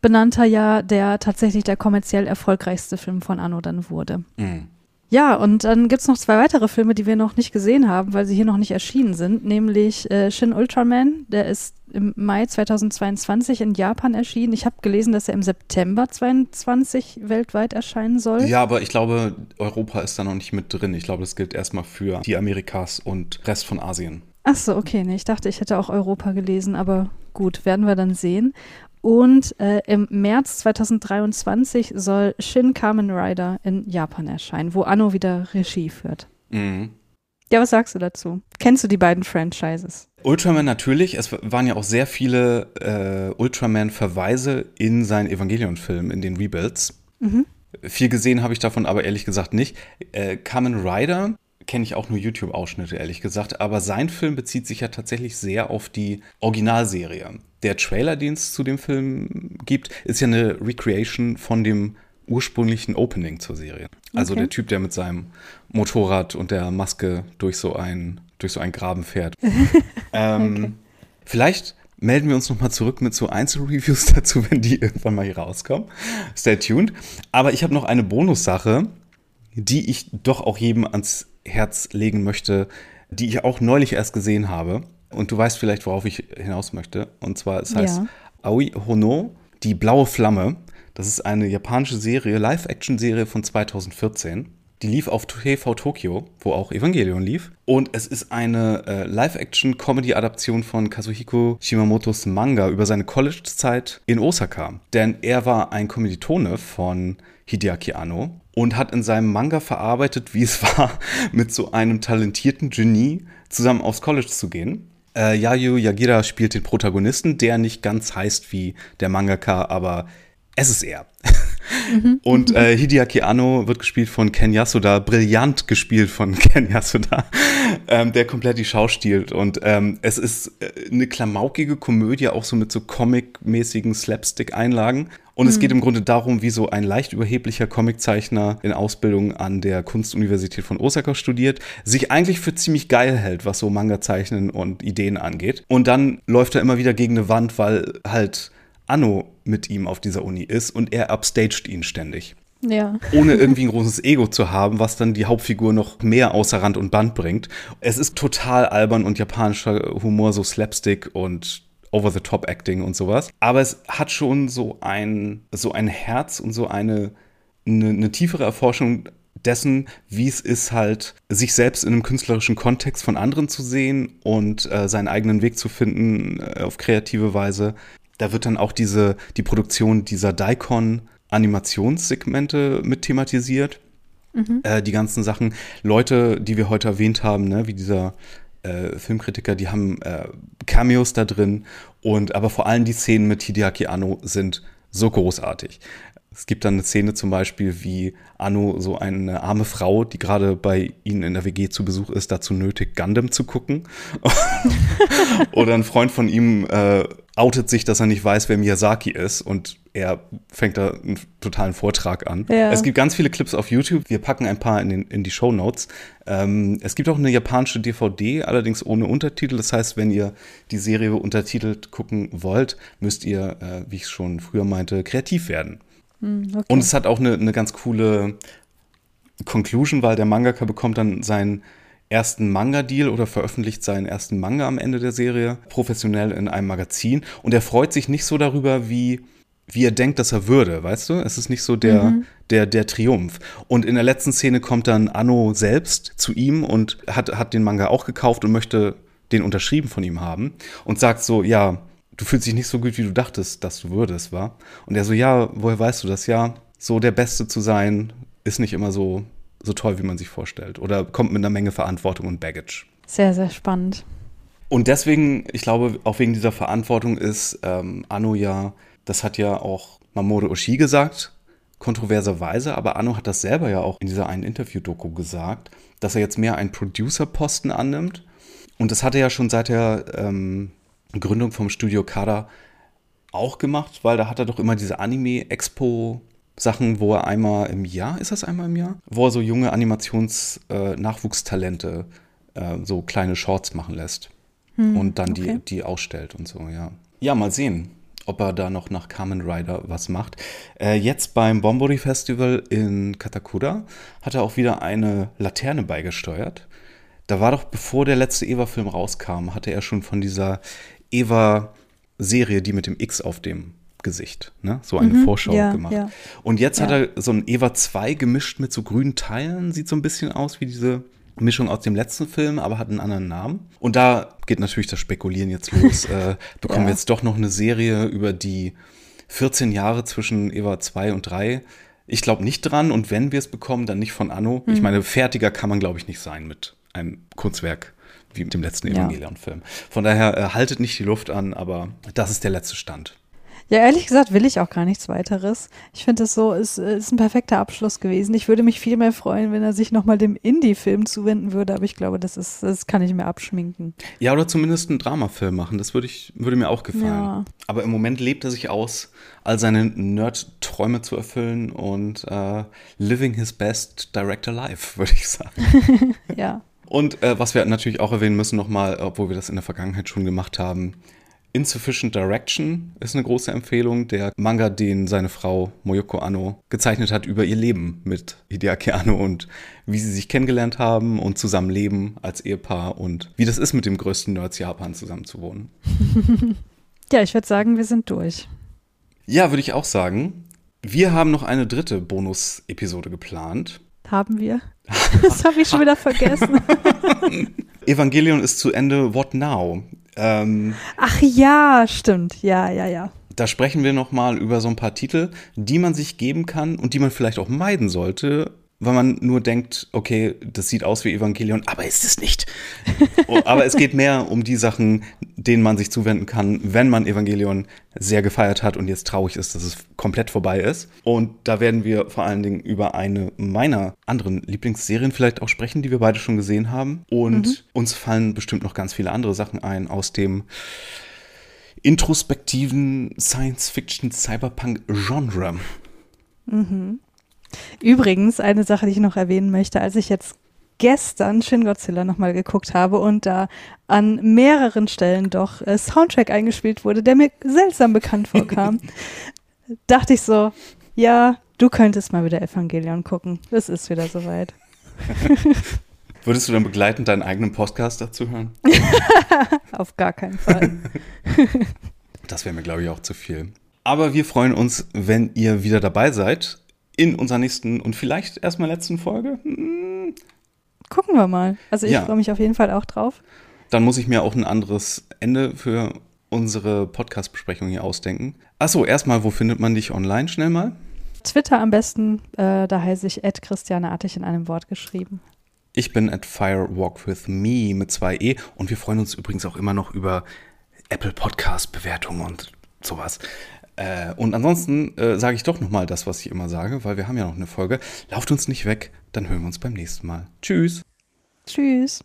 benannter ja der tatsächlich der kommerziell erfolgreichste Film von Anno dann wurde. Mhm. Ja, und dann gibt es noch zwei weitere Filme, die wir noch nicht gesehen haben, weil sie hier noch nicht erschienen sind, nämlich äh, Shin Ultraman, der ist im Mai 2022 in Japan erschienen. Ich habe gelesen, dass er im September 2022 weltweit erscheinen soll. Ja, aber ich glaube, Europa ist da noch nicht mit drin. Ich glaube, das gilt erstmal für die Amerikas und Rest von Asien. Ach so, okay. Nee, ich dachte, ich hätte auch Europa gelesen, aber gut, werden wir dann sehen. Und äh, im März 2023 soll Shin Kamen Rider in Japan erscheinen, wo Anno wieder Regie führt. Mhm. Ja, was sagst du dazu? Kennst du die beiden Franchises? Ultraman natürlich. Es waren ja auch sehr viele äh, Ultraman-Verweise in seinen Evangelion-Filmen, in den Rebuilds. Mhm. Viel gesehen habe ich davon aber ehrlich gesagt nicht. Äh, Kamen Rider kenne ich auch nur YouTube-Ausschnitte, ehrlich gesagt. Aber sein Film bezieht sich ja tatsächlich sehr auf die Originalserie. Der Trailer, den es zu dem Film gibt, ist ja eine Recreation von dem ursprünglichen Opening zur Serie. Also Okay. der Typ, der mit seinem Motorrad und der Maske durch so ein, durch so einen Graben fährt. ähm, Okay. Vielleicht melden wir uns nochmal zurück mit so Einzelreviews dazu, wenn die irgendwann mal hier rauskommen. Stay tuned. Aber ich habe noch eine Bonussache, die ich doch auch jedem ans Herz legen möchte, die ich auch neulich erst gesehen habe. Und du weißt vielleicht, worauf ich hinaus möchte. Und zwar, es heißt Ja. Aoi Hono, die blaue Flamme. Das ist eine japanische Serie, Live-Action-Serie von 2014. Die lief auf TV Tokyo, wo auch Evangelion lief. Und es ist eine äh, Live-Action-Comedy-Adaption von Kazuhiko Shimamotos Manga über seine College-Zeit in Osaka. Denn er war ein Kommilitone von Hideaki Anno und hat in seinem Manga verarbeitet, wie es war, mit so einem talentierten Genie zusammen aufs College zu gehen. Äh, Yayu Yagira spielt den Protagonisten, der nicht ganz heißt wie der Mangaka, aber es ist er. Und äh, Hideaki Anno wird gespielt von Ken Yasuda, brillant gespielt von Ken Yasuda, ähm, der komplett die Schau stiehlt. Und ähm, es ist äh, eine klamaukige Komödie, auch so mit so comic-mäßigen Slapstick-Einlagen. Und es geht im Grunde darum, wie so ein leicht überheblicher Comiczeichner in Ausbildung an der Kunstuniversität von Osaka studiert, sich eigentlich für ziemlich geil hält, was so Manga-Zeichnen und Ideen angeht. Und dann läuft er immer wieder gegen eine Wand, weil halt Anno mit ihm auf dieser Uni ist und er upstaged ihn ständig. Ja. Ohne irgendwie ein großes Ego zu haben, was dann die Hauptfigur noch mehr außer Rand und Band bringt. Es ist total albern und japanischer Humor, so Slapstick und Over-the-Top-Acting und sowas. Aber es hat schon so ein, so ein Herz und so eine, eine, eine tiefere Erforschung dessen, wie es ist, halt sich selbst in einem künstlerischen Kontext von anderen zu sehen und äh, seinen eigenen Weg zu finden äh, auf kreative Weise. Da wird dann auch diese, die Produktion dieser Daikon-Animationssegmente mit thematisiert. Äh, die ganzen Sachen. Leute, die wir heute erwähnt haben, ne, wie dieser äh, Filmkritiker, die haben äh, Cameos da drin. Und aber vor allem die Szenen mit Hideaki Anno sind so großartig. Es gibt dann eine Szene zum Beispiel, wie Anno so eine arme Frau, die gerade bei ihnen in der WG zu Besuch ist, dazu nötigt, Gundam zu gucken. Oder ein Freund von ihm äh, outet sich, dass er nicht weiß, wer Miyazaki ist und er fängt da einen totalen Vortrag an. Ja. Es gibt ganz viele Clips auf YouTube. Wir packen ein paar in, den, in die Show Notes. Ähm, es gibt auch eine japanische DVD, allerdings ohne Untertitel. Das heißt, wenn ihr die Serie untertitelt gucken wollt, müsst ihr, äh, wie ich schon früher meinte, kreativ werden. Hm, okay. Und es hat auch eine, eine ganz coole Conclusion, weil der Mangaka bekommt dann seinen ersten Manga-Deal oder veröffentlicht seinen ersten Manga am Ende der Serie professionell in einem Magazin. Und er freut sich nicht so darüber, wie, wie er denkt, dass er würde, weißt du? Es ist nicht so der, der, der Triumph. Und in der letzten Szene kommt dann Anno selbst zu ihm und hat, hat den Manga auch gekauft und möchte den unterschrieben von ihm haben und sagt so, ja, du fühlst dich nicht so gut, wie du dachtest, dass du würdest, war. Und er so, ja, woher weißt du das? Ja, so der Beste zu sein, ist nicht immer so, so toll, wie man sich vorstellt. Oder kommt mit einer Menge Verantwortung und Baggage. Sehr, sehr spannend. Und deswegen, ich glaube, auch wegen dieser Verantwortung ist ähm, Anno ja, das hat ja auch Mamoru Oshii gesagt, kontroverserweise, aber Anno hat das selber ja auch in dieser einen Interview-Doku gesagt, dass er jetzt mehr einen Producer-Posten annimmt. Und das hat er ja schon seit der ähm, Gründung vom Studio Kada auch gemacht, weil da hat er doch immer diese Anime-Expo-Sachen, wo er einmal im Jahr, ist das einmal im Jahr? Wo er so junge Animations-Nachwuchstalente äh, so kleine Shorts machen lässt und dann okay. die, die ausstellt und so, ja. Ja, mal sehen, ob er da noch nach Kamen Rider was macht. Äh, jetzt beim Bombori Festival in Katakura hat er auch wieder eine Laterne beigesteuert. Da war doch, bevor der letzte Eva-Film rauskam, hatte er schon von dieser Eva-Serie, die mit dem X auf dem Gesicht, ne? so eine Vorschau Mhm. ja, gemacht. ja. Und jetzt hat Ja. er so ein Eva 2 gemischt mit so grünen Teilen, sieht so ein bisschen aus wie diese Mischung aus dem letzten Film, aber hat einen anderen Namen. Und da geht natürlich das Spekulieren jetzt los. äh, bekommen wir jetzt doch noch eine Serie über die 14 Jahre zwischen Eva 2 und 3. Ich glaube nicht dran und wenn wir es bekommen, dann nicht von Anno. Ich meine, fertiger kann man, glaube ich, nicht sein mit einem Kurzwerk wie mit dem letzten. Evangelion-Film. Von daher äh, haltet nicht die Luft an, aber das ist der letzte Stand. Ja, ehrlich gesagt will ich auch gar nichts weiteres. Ich finde es so, es ist ein perfekter Abschluss gewesen. Ich würde mich viel mehr freuen, wenn er sich nochmal dem Indie-Film zuwenden würde, aber ich glaube, das ist, das kann ich mir abschminken. Ja, oder zumindest einen Dramafilm machen. Das würde ich, würde mir auch gefallen. Ja. Aber im Moment lebt er sich aus, all seine Nerd-Träume zu erfüllen und äh, living his best director life, würde ich sagen. Ja. Und äh, was wir natürlich auch erwähnen müssen nochmal, obwohl wir das in der Vergangenheit schon gemacht haben, Insufficient Direction ist eine große Empfehlung. Der Manga, den seine Frau Moyoko Anno gezeichnet hat über ihr Leben mit Hideaki Anno und wie sie sich kennengelernt haben und zusammen leben als Ehepaar und wie das ist, mit dem größten Nerds Japan zusammen zu wohnen. Ja, ich würde sagen, wir sind durch. Ja, würde ich auch sagen. Wir haben noch eine dritte Bonus-Episode geplant. Haben wir? Das habe ich schon wieder vergessen. Evangelion ist zu Ende. What now? Ähm, Ach ja, stimmt. Ja, ja, ja. Da sprechen wir nochmal über so ein paar Titel, die man sich geben kann und die man vielleicht auch meiden sollte, weil man nur denkt, okay, das sieht aus wie Evangelion, aber ist es nicht. Oh, aber es geht mehr um die Sachen, denen man sich zuwenden kann, wenn man Evangelion sehr gefeiert hat und jetzt traurig ist, dass es komplett vorbei ist. Und da werden wir vor allen Dingen über eine meiner anderen Lieblingsserien vielleicht auch sprechen, die wir beide schon gesehen haben. Und uns fallen bestimmt noch ganz viele andere Sachen ein aus dem introspektiven Science-Fiction-Cyberpunk-Genre. Übrigens, eine Sache, die ich noch erwähnen möchte, als ich jetzt gestern Shin Godzilla nochmal geguckt habe und da an mehreren Stellen doch äh, Soundtrack eingespielt wurde, der mir seltsam bekannt vorkam, dachte ich so, ja, du könntest mal wieder Evangelion gucken. Es ist wieder soweit. Würdest du dann begleitend deinen eigenen Podcast dazu hören? Auf gar keinen Fall. Das wäre mir, glaube ich, auch zu viel. Aber wir freuen uns, wenn ihr wieder dabei seid in unserer nächsten und vielleicht erstmal letzten Folge. Hm, Gucken wir mal. Also ich Ja. freue mich auf jeden Fall auch drauf. Dann muss ich mir auch ein anderes Ende für unsere Podcast-Besprechung hier ausdenken. Achso, erstmal, wo findet man dich online schnell mal? Twitter am besten, äh, da heiße ich Ed Christiane Artig in einem Wort geschrieben. Ich bin at Firewalk with Me mit zwei E und wir freuen uns übrigens auch immer noch über Apple Podcast Bewertungen und sowas. Äh, und ansonsten äh, sage ich doch nochmal das, was ich immer sage, weil wir haben ja noch eine Folge. Lauft uns nicht weg, dann hören wir uns beim nächsten Mal. Tschüss. Tschüss.